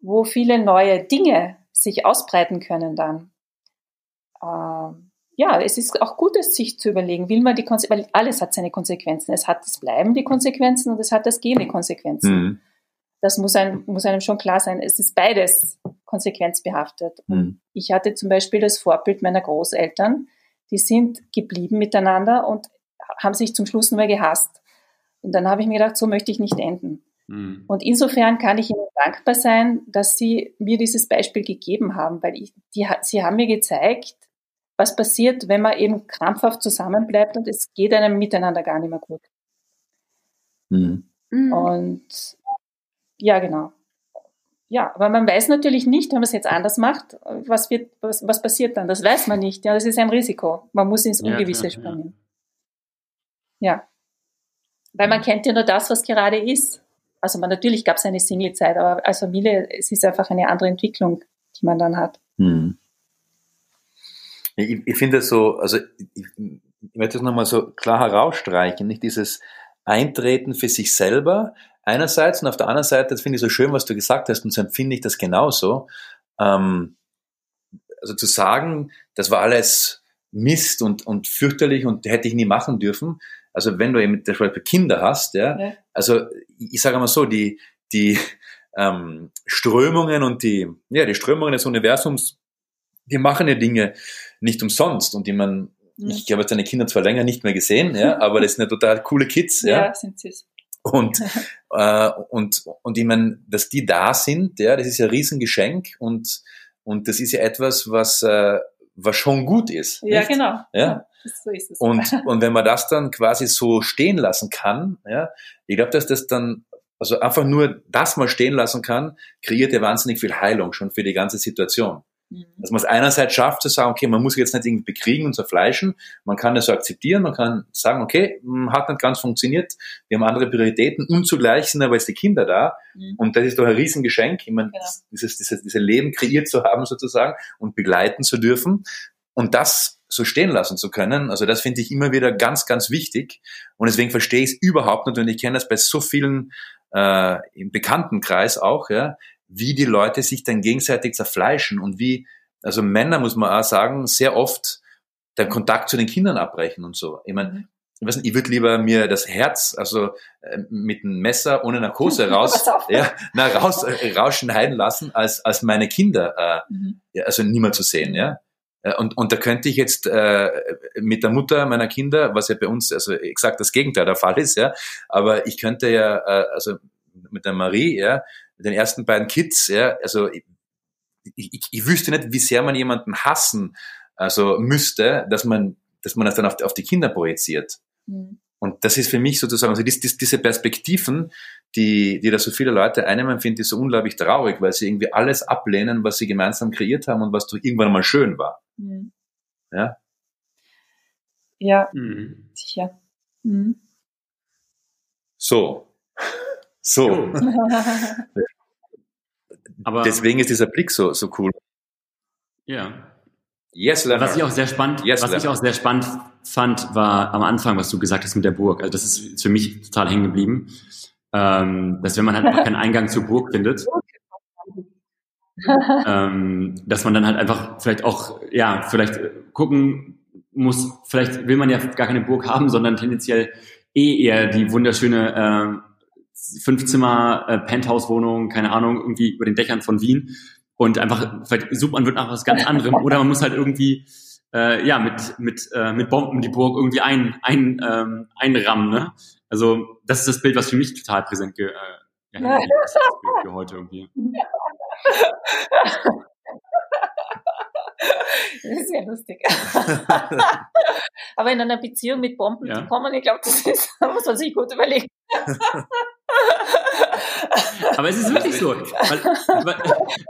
wo viele neue Dinge sich ausbreiten können dann. Ähm, ja, es ist auch gut, es sich zu überlegen, will man die Konsequenzen, weil alles hat seine Konsequenzen. Es hat das Bleiben die Konsequenzen und es hat das Gehen die Konsequenzen. Mhm. Das muss einem, muss einem schon klar sein. Es ist beides konsequenzbehaftet. Mhm. Ich hatte zum Beispiel das Vorbild meiner Großeltern, die sind geblieben miteinander und haben sich zum Schluss nur mehr gehasst. Und dann habe ich mir gedacht, so möchte ich nicht enden. Mhm. Und insofern kann ich Ihnen dankbar sein, dass Sie mir dieses Beispiel gegeben haben, weil ich, die, Sie haben mir gezeigt, was passiert, wenn man eben krampfhaft zusammenbleibt und es geht einem miteinander gar nicht mehr gut. Mhm. mhm. Und ja, genau. Ja, aber man weiß natürlich nicht, wenn man es jetzt anders macht, was wird, was, was passiert dann? Das weiß man nicht. Ja, das ist ein Risiko. Man muss ins Ungewisse ja, springen. Ja. Weil man kennt ja nur das, was gerade ist. Also man, natürlich gab es eine Singlezeit, aber als Familie, es ist einfach eine andere Entwicklung, die man dann hat. Hm. Ich, ich finde so, also ich, ich möchte das nochmal so klar herausstreichen, nicht dieses Eintreten für sich selber einerseits und auf der anderen Seite, das finde ich so schön, was du gesagt hast und so empfinde ich das genauso. Ähm, also zu sagen, das war alles Mist und, und fürchterlich und hätte ich nie machen dürfen, also wenn du eben zum Beispiel Kinder hast, ja, ja. also ich sage mal so, die, die ähm, Strömungen und die, ja, die Strömungen des Universums, die machen ja Dinge nicht umsonst und die man, ja. ich habe jetzt deine Kinder zwar länger nicht mehr gesehen, ja, aber das sind ja total coole Kids, ja. Ja, sind süß. Und, äh, und, und ich meine, dass die da sind, ja, das ist ja ein Riesengeschenk und, und das ist ja etwas, was, äh, was schon gut ist. Ja, nicht? genau. Ja. So ist es. Und, und wenn man das dann quasi so stehen lassen kann, ja, ich glaube, dass das dann, also einfach nur das mal stehen lassen kann, kreiert ja wahnsinnig viel Heilung schon für die ganze Situation. Dass man es einerseits schafft zu sagen, okay, man muss jetzt nicht irgendwie bekriegen und zerfleischen, man kann das so akzeptieren, man kann sagen, okay, hm, hat nicht ganz funktioniert, wir haben andere Prioritäten und zugleich sind aber jetzt die Kinder da mhm. und das ist doch ein Riesengeschenk, ich meine, genau. dieses, dieses, dieses Leben kreiert zu haben sozusagen und begleiten zu dürfen und das so stehen lassen zu können. Also das finde ich immer wieder ganz, ganz wichtig. Und deswegen verstehe ich es überhaupt nicht. Und ich kenne das bei so vielen äh, im Bekanntenkreis auch, ja, wie die Leute sich dann gegenseitig zerfleischen und wie, also Männer muss man auch sagen, sehr oft den Kontakt zu den Kindern abbrechen und so. Ich meine, ich weiß nicht, ich würde lieber mir das Herz, also äh, mit einem Messer ohne Narkose raus, ja, na, raus, äh, rausschneiden lassen, als, als meine Kinder, äh, mhm. ja, also niemand zu sehen, ja. Äh, und, und da könnte ich jetzt äh, mit der Mutter meiner Kinder, was ja bei uns also exakt das Gegenteil der Fall ist, ja, aber ich könnte ja, äh, also mit der Marie, ja, den ersten beiden Kids, ja, also ich, ich wüsste nicht, wie sehr man jemanden hassen also müsste, dass man, dass man das dann auf, auf die Kinder projiziert. Mhm. Und das ist für mich sozusagen, also dies, dies, diese Perspektiven, die, die da so viele Leute einnehmen, finde ich so unglaublich traurig, weil sie irgendwie alles ablehnen, was sie gemeinsam kreiert haben und was doch irgendwann mal schön war. Mhm. Ja? Ja, mhm. sicher. Mhm. So. So. Aber Deswegen ist dieser Blick so, so cool. Ja. Yes, Leonard. Was ich auch sehr spannend, yes, was Leonard. ich auch sehr spannend fand, war am Anfang, was du gesagt hast mit der Burg. Also das ist für mich total hängen geblieben. Ähm, dass wenn man halt einfach keinen Eingang zur Burg findet, ähm, dass man dann halt einfach vielleicht auch, ja, vielleicht gucken muss, vielleicht will man ja gar keine Burg haben, sondern tendenziell eh eher die wunderschöne äh, Fünfzimmer äh, Penthouse-Wohnung, keine Ahnung, irgendwie über den Dächern von Wien und einfach, vielleicht sucht man wird nach was ganz anderem oder man muss halt irgendwie äh, ja mit mit äh, mit Bomben die Burg irgendwie ein, ein ähm, einrammen. Ne? Also das ist das Bild, was für mich total präsent ge, äh, ja, ist für heute irgendwie. Das ist ja lustig. Aber in einer Beziehung mit Bomben ja. zu kommen, ich glaube, das ist, muss man sich gut überlegen. Aber es ist wirklich so, weil, weil,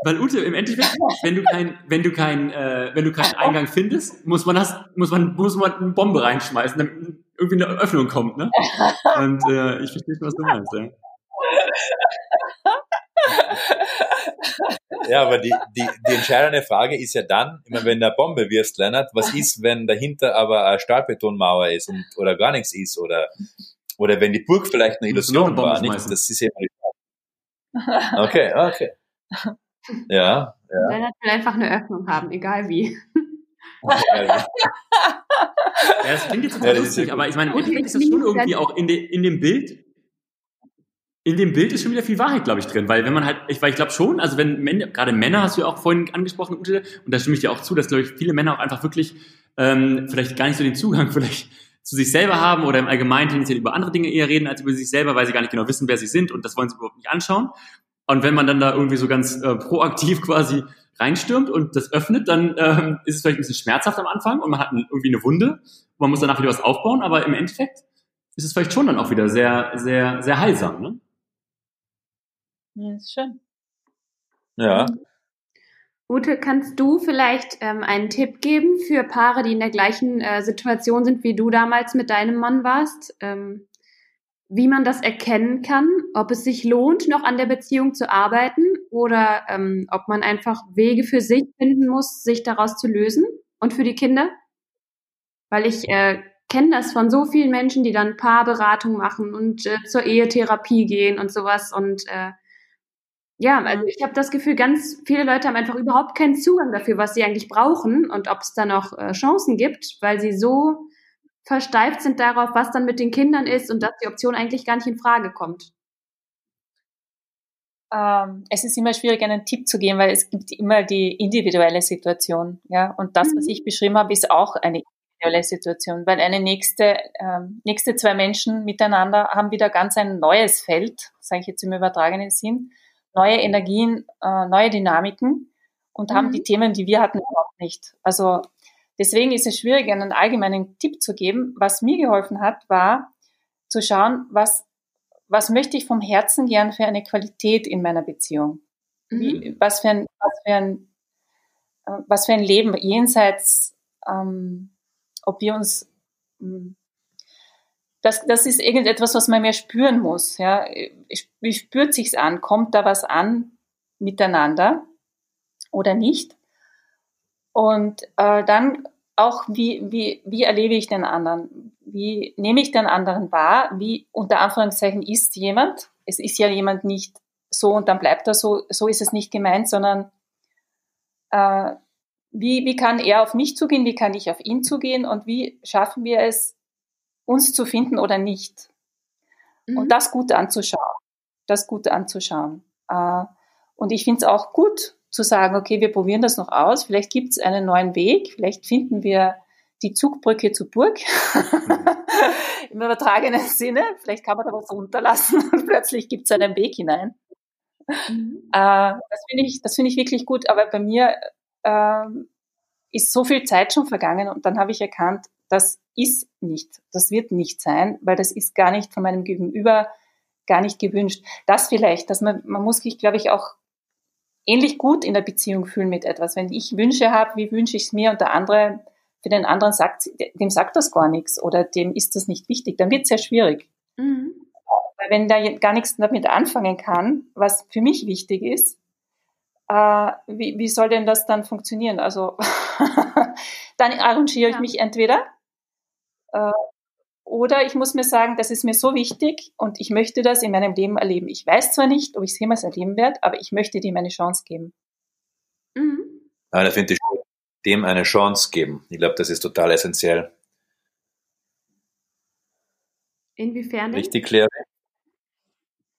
weil Ute im Endeffekt, wenn du kein, wenn du kein, äh, wenn du keinen Eingang findest, muss man das, muss man, muss man eine Bombe reinschmeißen, damit irgendwie eine Öffnung kommt, ne? Und äh, ich verstehe, was du meinst, ja. Ja, aber die, die, die entscheidende Frage ist ja dann, immer wenn der Bombe wirst, Lennart, was ist, wenn dahinter aber eine Stahlbetonmauer ist und, oder gar nichts ist oder, oder wenn die Burg vielleicht eine Illusion war, nicht? Das ist ja immer die Frage. Okay, okay. Ja, ja. Lennart will einfach eine Öffnung haben, egal wie. Ja, das klingt jetzt total ja, lustig, aber ich meine, im Endeffekt ist das schon irgendwie auch in, de, in dem Bild in dem Bild ist schon wieder viel Wahrheit, glaube ich, drin, weil wenn man halt, ich, weil ich glaube schon, also wenn Männer, gerade Männer hast du ja auch vorhin angesprochen, Ute, und da stimme ich dir auch zu, dass glaube ich viele Männer auch einfach wirklich ähm, vielleicht gar nicht so den Zugang vielleicht zu sich selber haben oder im Allgemeinen tendenziell über andere Dinge eher reden als über sich selber, weil sie gar nicht genau wissen, wer sie sind und das wollen sie überhaupt nicht anschauen. Und wenn man dann da irgendwie so ganz äh, proaktiv quasi reinstürmt und das öffnet, dann ähm, ist es vielleicht ein bisschen schmerzhaft am Anfang und man hat irgendwie eine Wunde und man muss danach wieder was aufbauen, aber im Endeffekt ist es vielleicht schon dann auch wieder sehr, sehr, sehr heilsam. Ne? Ja, ist schön. Ja. Ute, kannst du vielleicht ähm, einen Tipp geben für Paare, die in der gleichen äh, Situation sind, wie du damals mit deinem Mann warst? Ähm, wie man das erkennen kann, ob es sich lohnt, noch an der Beziehung zu arbeiten oder ähm, ob man einfach Wege für sich finden muss, sich daraus zu lösen und für die Kinder? Weil ich äh, kenne das von so vielen Menschen, die dann Paarberatung machen und äh, zur Ehetherapie gehen und sowas und äh, ja, also ich habe das Gefühl, ganz viele Leute haben einfach überhaupt keinen Zugang dafür, was sie eigentlich brauchen und ob es da noch äh, Chancen gibt, weil sie so versteift sind darauf, was dann mit den Kindern ist und dass die Option eigentlich gar nicht in Frage kommt. Ähm, es ist immer schwierig, einen Tipp zu geben, weil es gibt immer die individuelle Situation. Ja? Und das, was mhm. ich beschrieben habe, ist auch eine individuelle Situation, weil eine nächste, ähm, nächste zwei Menschen miteinander haben wieder ganz ein neues Feld, sage ich jetzt im übertragenen Sinn, neue Energien, äh, neue Dynamiken und mhm. haben die Themen, die wir hatten, überhaupt nicht. Also deswegen ist es schwierig, einen allgemeinen Tipp zu geben. Was mir geholfen hat, war zu schauen, was, was möchte ich vom Herzen gern für eine Qualität in meiner Beziehung? Wie, mhm. was, für ein, was, für ein, äh, was für ein Leben jenseits, ähm, ob wir uns hm, das, das ist irgendetwas, was man mehr spüren muss. Ja. Wie spürt sich's an? Kommt da was an miteinander oder nicht? Und äh, dann auch, wie, wie, wie erlebe ich den anderen? Wie nehme ich den anderen wahr? Wie unter Anführungszeichen ist jemand? Es ist ja jemand nicht so und dann bleibt er so. So ist es nicht gemeint, sondern äh, wie, wie kann er auf mich zugehen? Wie kann ich auf ihn zugehen? Und wie schaffen wir es, uns zu finden oder nicht. Mhm. Und das gut anzuschauen. Das gut anzuschauen. Äh, und ich finde es auch gut zu sagen, okay, wir probieren das noch aus. Vielleicht gibt es einen neuen Weg. Vielleicht finden wir die Zugbrücke zur Burg. Mhm. Im übertragenen Sinne. Vielleicht kann man da was runterlassen und plötzlich gibt es einen Weg hinein. Mhm. Äh, das finde ich, das finde ich wirklich gut. Aber bei mir äh, ist so viel Zeit schon vergangen und dann habe ich erkannt, das ist nicht, das wird nicht sein, weil das ist gar nicht von meinem Gegenüber gar nicht gewünscht. Das vielleicht, dass man, man muss sich, glaube ich, auch ähnlich gut in der Beziehung fühlen mit etwas. Wenn ich Wünsche habe, wie wünsche ich es mir und der andere, für den anderen sagt, dem sagt das gar nichts oder dem ist das nicht wichtig, dann wird es sehr schwierig. Mhm. Weil wenn da gar nichts damit anfangen kann, was für mich wichtig ist, äh, wie, wie soll denn das dann funktionieren? Also dann arrangiere ich ja. mich entweder äh, oder ich muss mir sagen, das ist mir so wichtig und ich möchte das in meinem Leben erleben. Ich weiß zwar nicht, ob ich es jemals erleben werde, aber ich möchte dem eine Chance geben. Mhm. Ja, das finde ich dem eine Chance geben. Ich glaube, das ist total essentiell. Inwiefern denn? Richtig klären.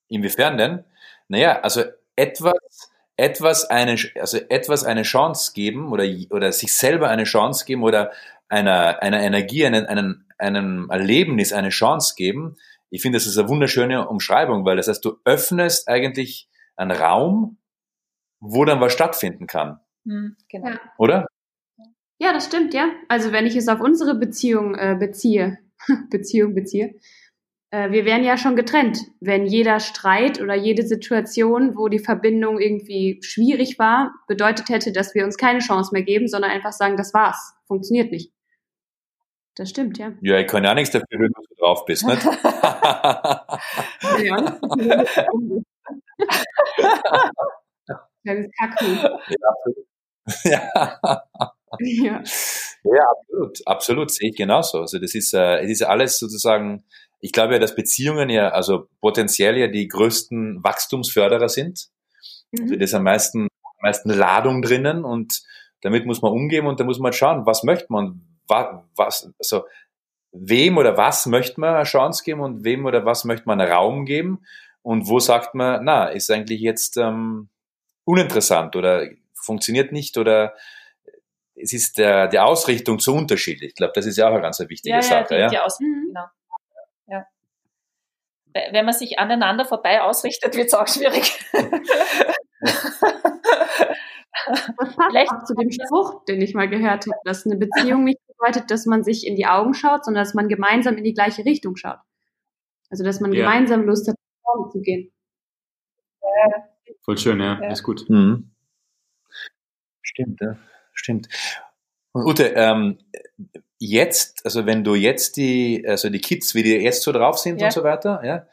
Inwiefern denn? Naja, also etwas, etwas eine, also etwas eine Chance geben oder, oder sich selber eine Chance geben oder einer, einer Energie, einen, einen, einem Erlebnis eine Chance geben. Ich finde, das ist eine wunderschöne Umschreibung, weil das heißt, du öffnest eigentlich einen Raum, wo dann was stattfinden kann. Mhm, genau. Oder? Ja, das stimmt, ja. Also wenn ich es auf unsere Beziehung äh, beziehe, Beziehung beziehe, äh, wir wären ja schon getrennt, wenn jeder Streit oder jede Situation, wo die Verbindung irgendwie schwierig war, bedeutet hätte, dass wir uns keine Chance mehr geben, sondern einfach sagen, das war's, funktioniert nicht. Das stimmt, ja. Ja, ich kann ja nichts dafür, wenn du drauf bist, nicht? ja. Kleines Kacken. Ja. ja. Ja, absolut, absolut, sehe ich genauso. Also das ist, äh, es ist alles sozusagen, ich glaube ja, dass Beziehungen ja, also potenziell ja die größten Wachstumsförderer sind. Mhm. Also das ist am meisten, am meisten Ladung drinnen und damit muss man umgehen und da muss man schauen, was möchte man, was, was also wem oder was möchte man eine Chance geben und wem oder was möchte man einen Raum geben und wo sagt man, na, ist eigentlich jetzt ähm, uninteressant oder funktioniert nicht oder es ist der, die Ausrichtung zu unterschiedlich. Ich glaube, das ist ja auch eine ganz wichtige ja, Sache. Ja, die, ja? Die mhm. genau. Ja. Wenn man sich aneinander vorbei ausrichtet, wird es auch schwierig. Das passt Vielleicht auch zu dem Spruch, den ich mal gehört habe, dass eine Beziehung nicht bedeutet, dass man sich in die Augen schaut, sondern dass man gemeinsam in die gleiche Richtung schaut. Also dass man ja. gemeinsam Lust hat, nach vorne zu gehen. Voll schön, ja, ja. ist gut. Mhm. Stimmt, ja, stimmt. Und Ute, ähm, jetzt, also wenn du jetzt die, also die Kids, wie die jetzt so drauf sind ja. und so weiter, ja,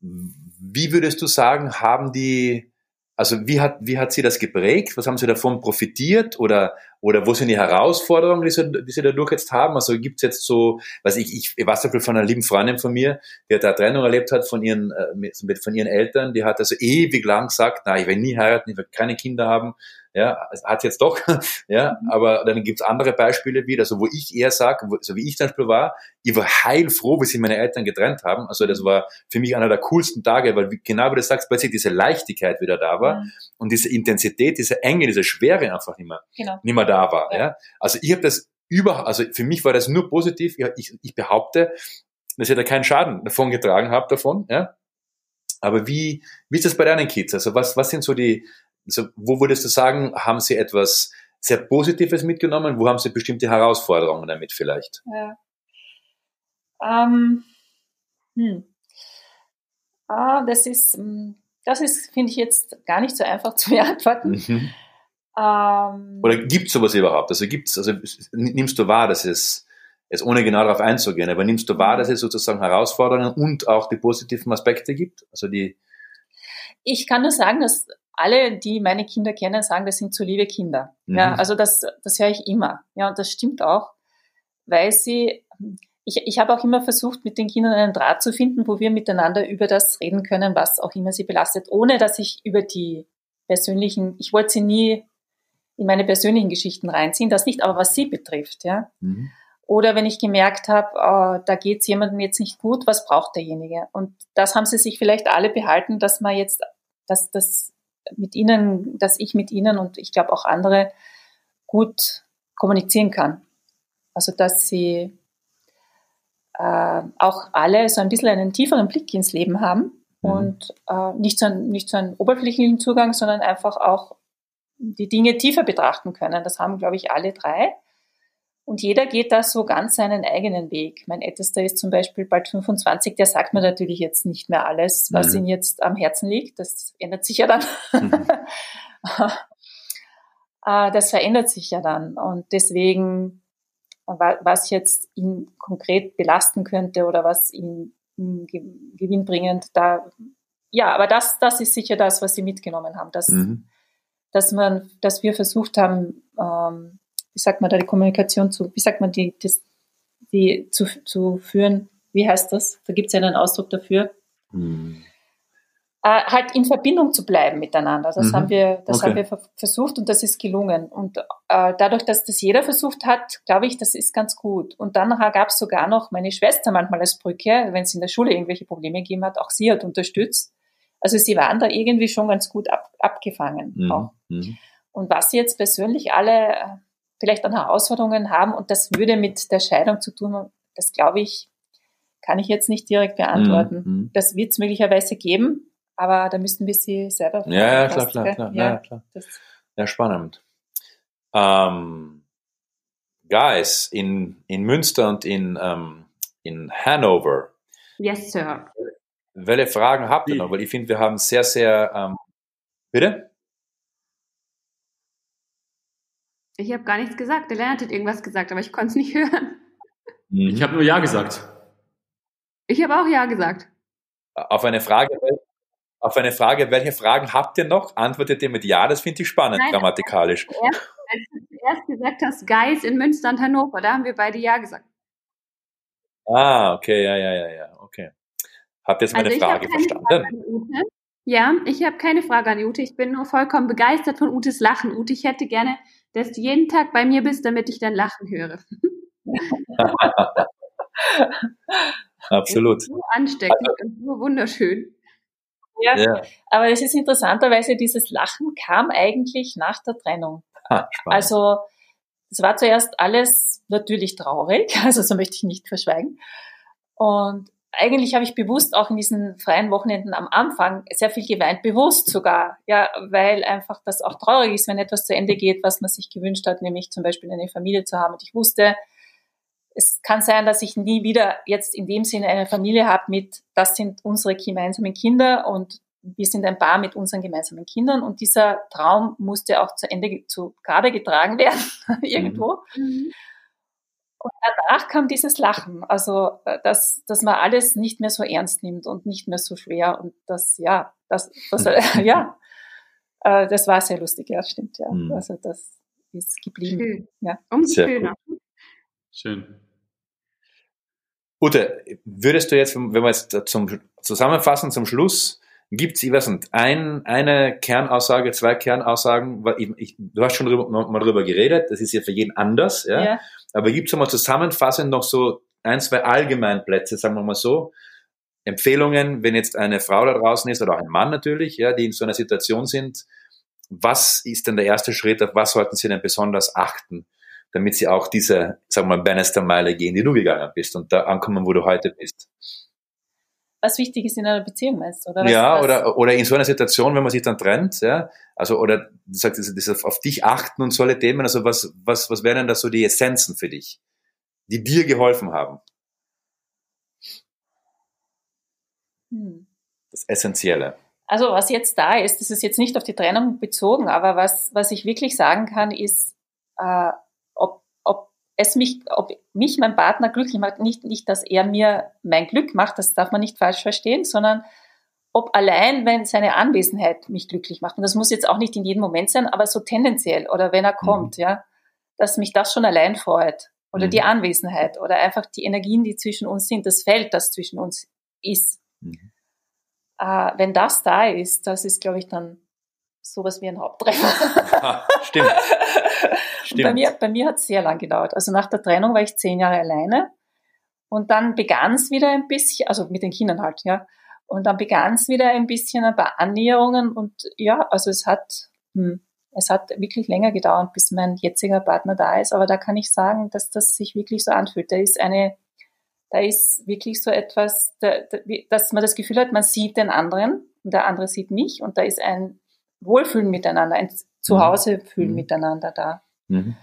wie würdest du sagen, haben die also wie hat, wie hat sie das geprägt? Was haben sie davon profitiert? Oder, oder wo sind die Herausforderungen, die sie, die sie dadurch jetzt haben? Also gibt es jetzt so, was ich, ich, ich weiß von einer lieben Freundin von mir, die hat eine Trennung erlebt hat von ihren, äh, mit, von ihren Eltern, die hat also ewig lang gesagt, na, ich will nie heiraten, ich will keine Kinder haben ja, hat jetzt doch, ja, mhm. aber dann gibt's andere Beispiele wieder, so wo ich eher sage, so wie ich zum Beispiel war, ich war heilfroh, wie sich meine Eltern getrennt haben, also das war für mich einer der coolsten Tage, weil genau wie du sagst, plötzlich diese Leichtigkeit wieder da war mhm. und diese Intensität, diese Enge, diese Schwere einfach nicht mehr, genau. nicht mehr da war, ja. ja. Also ich habe das über, also für mich war das nur positiv, ich, ich behaupte, dass ich da keinen Schaden davon getragen habe davon, ja. Aber wie, wie ist das bei deinen Kids? Also was, was sind so die, also wo würdest du sagen, haben Sie etwas sehr Positives mitgenommen? Wo haben Sie bestimmte Herausforderungen damit vielleicht? Ja. Ähm, hm. ah, das ist, hm, das ist, finde ich jetzt gar nicht so einfach zu beantworten. Mhm. Ähm, Oder gibt es sowas überhaupt? Also gibt's, also nimmst du wahr, dass es, es ohne genau darauf einzugehen, aber nimmst du wahr, dass es sozusagen Herausforderungen und auch die positiven Aspekte gibt? Also die ich kann nur sagen, dass alle, die meine Kinder kennen, sagen, das sind zu liebe Kinder. Mhm. Ja, also das, das höre ich immer. Ja, und das stimmt auch, weil sie, ich, ich habe auch immer versucht, mit den Kindern einen Draht zu finden, wo wir miteinander über das reden können, was auch immer sie belastet, ohne dass ich über die persönlichen, ich wollte sie nie in meine persönlichen Geschichten reinziehen, das nicht, aber was sie betrifft, ja. Mhm. Oder wenn ich gemerkt habe, oh, da geht es jemandem jetzt nicht gut, was braucht derjenige? Und das haben sie sich vielleicht alle behalten, dass man jetzt, dass das mit ihnen, dass ich mit ihnen und ich glaube auch andere gut kommunizieren kann. Also dass sie äh, auch alle so ein bisschen einen tieferen Blick ins Leben haben mhm. und äh, nicht, so ein, nicht so einen oberflächlichen Zugang, sondern einfach auch die Dinge tiefer betrachten können. Das haben, glaube ich, alle drei. Und jeder geht da so ganz seinen eigenen Weg. Mein Ältester ist zum Beispiel bald 25, der sagt mir natürlich jetzt nicht mehr alles, was mhm. ihm jetzt am Herzen liegt. Das ändert sich ja dann. Mhm. Äh, das verändert sich ja dann. Und deswegen, was jetzt ihn konkret belasten könnte oder was ihn gewinnbringend da, ja, aber das, das ist sicher das, was sie mitgenommen haben, dass, mhm. dass man, dass wir versucht haben, ähm, wie sagt man da, die Kommunikation zu, wie sagt man die, das, die zu, zu führen, wie heißt das? Da gibt es ja einen Ausdruck dafür. Mhm äh, halt in Verbindung zu bleiben miteinander. Das mhm. haben wir, das okay. haben wir versucht und das ist gelungen. Und äh, dadurch, dass das jeder versucht hat, glaube ich, das ist ganz gut. Und dann gab es sogar noch meine Schwester manchmal als Brücke, wenn es in der Schule irgendwelche Probleme gegeben hat, auch sie hat unterstützt. Also sie waren da irgendwie schon ganz gut ab, abgefangen. Mhm. Auch. Mhm. Und was sie jetzt persönlich alle äh, vielleicht an Herausforderungen haben, und das würde mit der Scheidung zu tun, das glaube ich, kann ich jetzt nicht direkt beantworten. Mhm. mhm. Das wird es möglicherweise geben. Aber da müssten wir sie selber fragen. Ja, ja klar, klar, klar, ja, ja, klar. Ja, spannend. Ähm, guys, in, in Münster und in, ähm, in Hanover. Yes, sir. Welche Fragen habt ihr noch? Weil ich finde, wir haben sehr, sehr. Ähm, bitte? Ich habe gar nichts gesagt. Der Lennart hat irgendwas gesagt, aber ich konnte es nicht hören. Ich habe nur Ja gesagt. Ich habe auch Ja gesagt. Auf eine Frage, auf eine Frage, welche Fragen habt ihr noch? Antwortet ihr mit Ja, das finde ich spannend, Nein, grammatikalisch. Erst, als du zuerst gesagt hast, Geis in Münster und Hannover, da haben wir beide Ja gesagt. Ah, okay, ja, ja, ja, ja, okay. Habt ihr jetzt meine also Frage verstanden? Frage ja, ich habe keine Frage an Ute. Ich bin nur vollkommen begeistert von Utes Lachen. Ute, ich hätte gerne, dass du jeden Tag bei mir bist, damit ich dein Lachen höre. Absolut. So ansteckend also, und so wunderschön. Ja. ja. Aber es ist interessanterweise, dieses Lachen kam eigentlich nach der Trennung. Ha, also es war zuerst alles natürlich traurig, also so möchte ich nicht verschweigen. Und eigentlich habe ich bewusst auch in diesen freien Wochenenden am Anfang sehr viel geweint, bewusst sogar, ja, weil einfach das auch traurig ist, wenn etwas zu Ende geht, was man sich gewünscht hat, nämlich zum Beispiel eine Familie zu haben. Und ich wusste, es kann sein, dass ich nie wieder jetzt in dem Sinne eine Familie habe mit, das sind unsere gemeinsamen Kinder und wir sind ein Paar mit unseren gemeinsamen Kindern und dieser Traum musste auch zu Ende zu Grabe getragen werden irgendwo. Mhm. Und danach kam dieses Lachen, also äh, dass, dass man alles nicht mehr so ernst nimmt und nicht mehr so schwer und das ja, das, das ja, äh, das war sehr lustig, ja, stimmt, ja. Mhm. Also das ist geblieben. Schön. Ja. Umso schöner. Schön. Ute, würdest du jetzt, wenn wir jetzt zum Zusammenfassen, zum Schluss, gibt es, ich weiß nicht, ein, eine Kernaussage, zwei Kernaussagen, ich, ich, du hast schon drüber, mal drüber geredet, das ist ja für jeden anders, ja. ja. Aber gibt es mal zusammenfassend noch so ein, zwei Allgemeinplätze, sagen wir mal so, Empfehlungen, wenn jetzt eine Frau da draußen ist oder auch ein Mann natürlich, ja, die in so einer Situation sind, was ist denn der erste Schritt, auf was sollten sie denn besonders achten? damit sie auch diese, sagen wir mal, Bannister-Meile gehen, die du gegangen bist und da ankommen, wo du heute bist. Was wichtig ist in einer Beziehung, meinst du? Oder was, ja, oder, oder in so einer Situation, wenn man sich dann trennt, ja, also, oder du sagst, das, das auf dich achten und solche Themen, also was, was, was wären denn da so die Essenzen für dich, die dir geholfen haben? Hm. Das Essentielle. Also was jetzt da ist, das ist jetzt nicht auf die Trennung bezogen, aber was, was ich wirklich sagen kann, ist, äh, es mich, ob mich mein Partner glücklich macht, nicht, nicht, dass er mir mein Glück macht, das darf man nicht falsch verstehen, sondern ob allein, wenn seine Anwesenheit mich glücklich macht. Und das muss jetzt auch nicht in jedem Moment sein, aber so tendenziell oder wenn er mhm. kommt, mhm. ja, dass mich das schon allein freut. Oder mhm. die Anwesenheit oder einfach die Energien, die zwischen uns sind, das Feld, das zwischen uns ist. Mhm. Äh, wenn das da ist, das ist, glaube ich, dann sowas wie ein Haupttreffer. Stimmt. Stimmt. bei mir, bei mir hat es sehr lang gedauert. Also nach der Trennung war ich zehn Jahre alleine. Und dann begann es wieder ein bisschen, also mit den Kindern halt, ja. Und dann begann es wieder ein bisschen ein paar Annäherungen und ja, also es hat, hm, es hat wirklich länger gedauert, bis mein jetziger Partner da ist. Aber da kann ich sagen, dass das sich wirklich so anfühlt. Da ist eine da ist wirklich so etwas, dass man das Gefühl hat, man sieht den anderen und der andere sieht mich und da ist ein Wohlfühlen miteinander, ein Zuhause fühlen mhm. miteinander da. Mhm.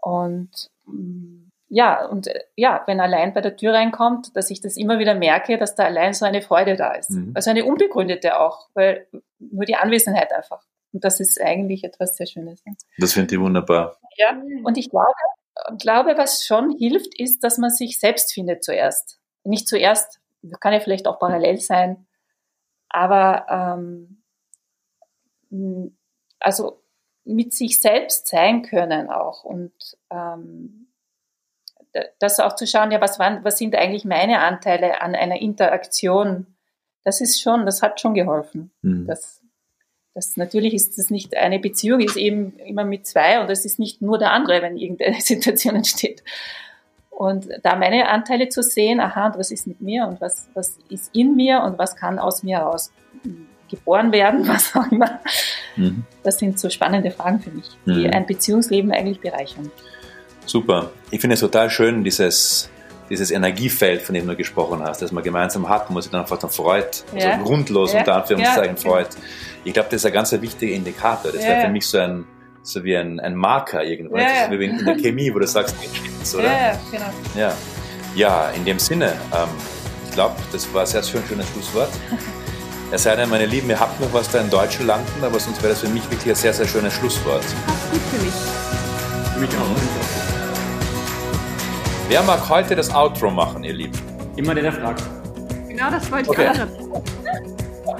Und mm, ja, und äh, ja, wenn allein bei der Tür reinkommt, dass ich das immer wieder merke, dass da allein so eine Freude da ist. Mhm. Also eine unbegründete auch, weil nur die Anwesenheit einfach. Und das ist eigentlich etwas sehr Schönes. Das finde ich wunderbar. Ja, und ich glaube, glaube, was schon hilft, ist, dass man sich selbst findet zuerst. Nicht zuerst, kann ja vielleicht auch parallel sein, aber ähm, also mit sich selbst sein können auch und ähm, das auch zu schauen, ja, was, waren, was sind eigentlich meine Anteile an einer Interaktion? Das ist schon, das hat schon geholfen. Mhm. Das, das, natürlich ist das nicht eine Beziehung, ist eben immer mit zwei und es ist nicht nur der andere, wenn irgendeine Situation entsteht. Und da meine Anteile zu sehen, aha, und was ist mit mir und was, was ist in mir und was kann aus mir heraus geboren werden, was auch immer. Mhm. Das sind so spannende Fragen für mich, die mhm. ein Beziehungsleben eigentlich bereichern. Super. Ich finde es total schön, dieses, dieses Energiefeld, von dem du gesprochen hast, das man gemeinsam hat, wo man sich dann einfach dann freut, also ja. grundlos ja. unter Anführungszeichen ja. freut. Ich glaube, das ist ein ganz wichtiger Indikator. Das ja. wäre für mich so ein, so wie ein, ein Marker irgendwo. Ja, das ist wie in der Chemie, wo du sagst, jetzt stimmt's, oder? Ja, genau. Ja, ja in dem Sinne, ähm, ich glaube, das war ein sehr schön, schönes Schlusswort. Es sei denn, meine Lieben, ihr habt noch was da in Deutschen landen, aber sonst wäre das für mich wirklich ein sehr, sehr schönes Schlusswort. Passt gut für mich. Für mich auch. Wer mag heute das Outro machen, ihr Lieben? Immer der, der fragt. Genau das wollte okay. ich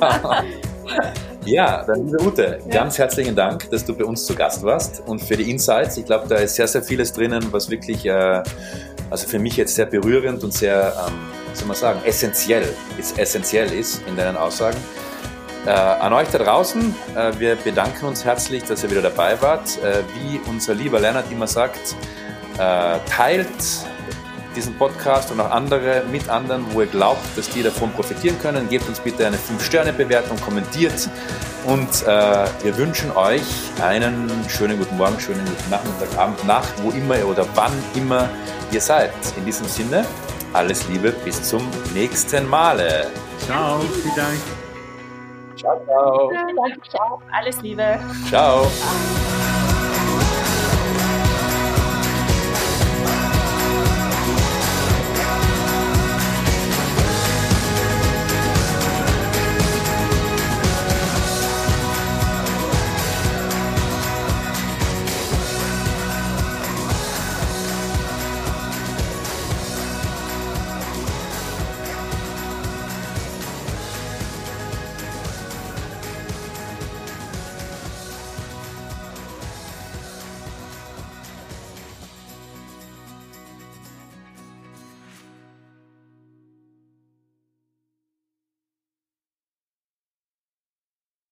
auch Ja, dann liebe Ute, ja. ganz herzlichen Dank, dass du bei uns zu Gast warst und für die Insights. Ich glaube, da ist sehr, sehr vieles drinnen, was wirklich, äh, also für mich jetzt sehr berührend und sehr ähm, soll man sagen, essentiell ist, essentiell ist in deinen Aussagen. Äh, an euch da draußen, äh, wir bedanken uns herzlich, dass ihr wieder dabei wart. Äh, wie unser lieber Lennart immer sagt, äh, teilt diesen Podcast und auch andere mit anderen, wo ihr glaubt, dass die davon profitieren können. Gebt uns bitte eine 5-Sterne-Bewertung, kommentiert und äh, wir wünschen euch einen schönen guten Morgen, schönen guten Nachmittag, Abend, Nacht, wo immer oder wann immer ihr seid. In diesem Sinne, alles Liebe, bis zum nächsten Male. Ciao, vielen Dank. Ciao, ciao. Danke, ciao. Alles Liebe. Ciao. ciao.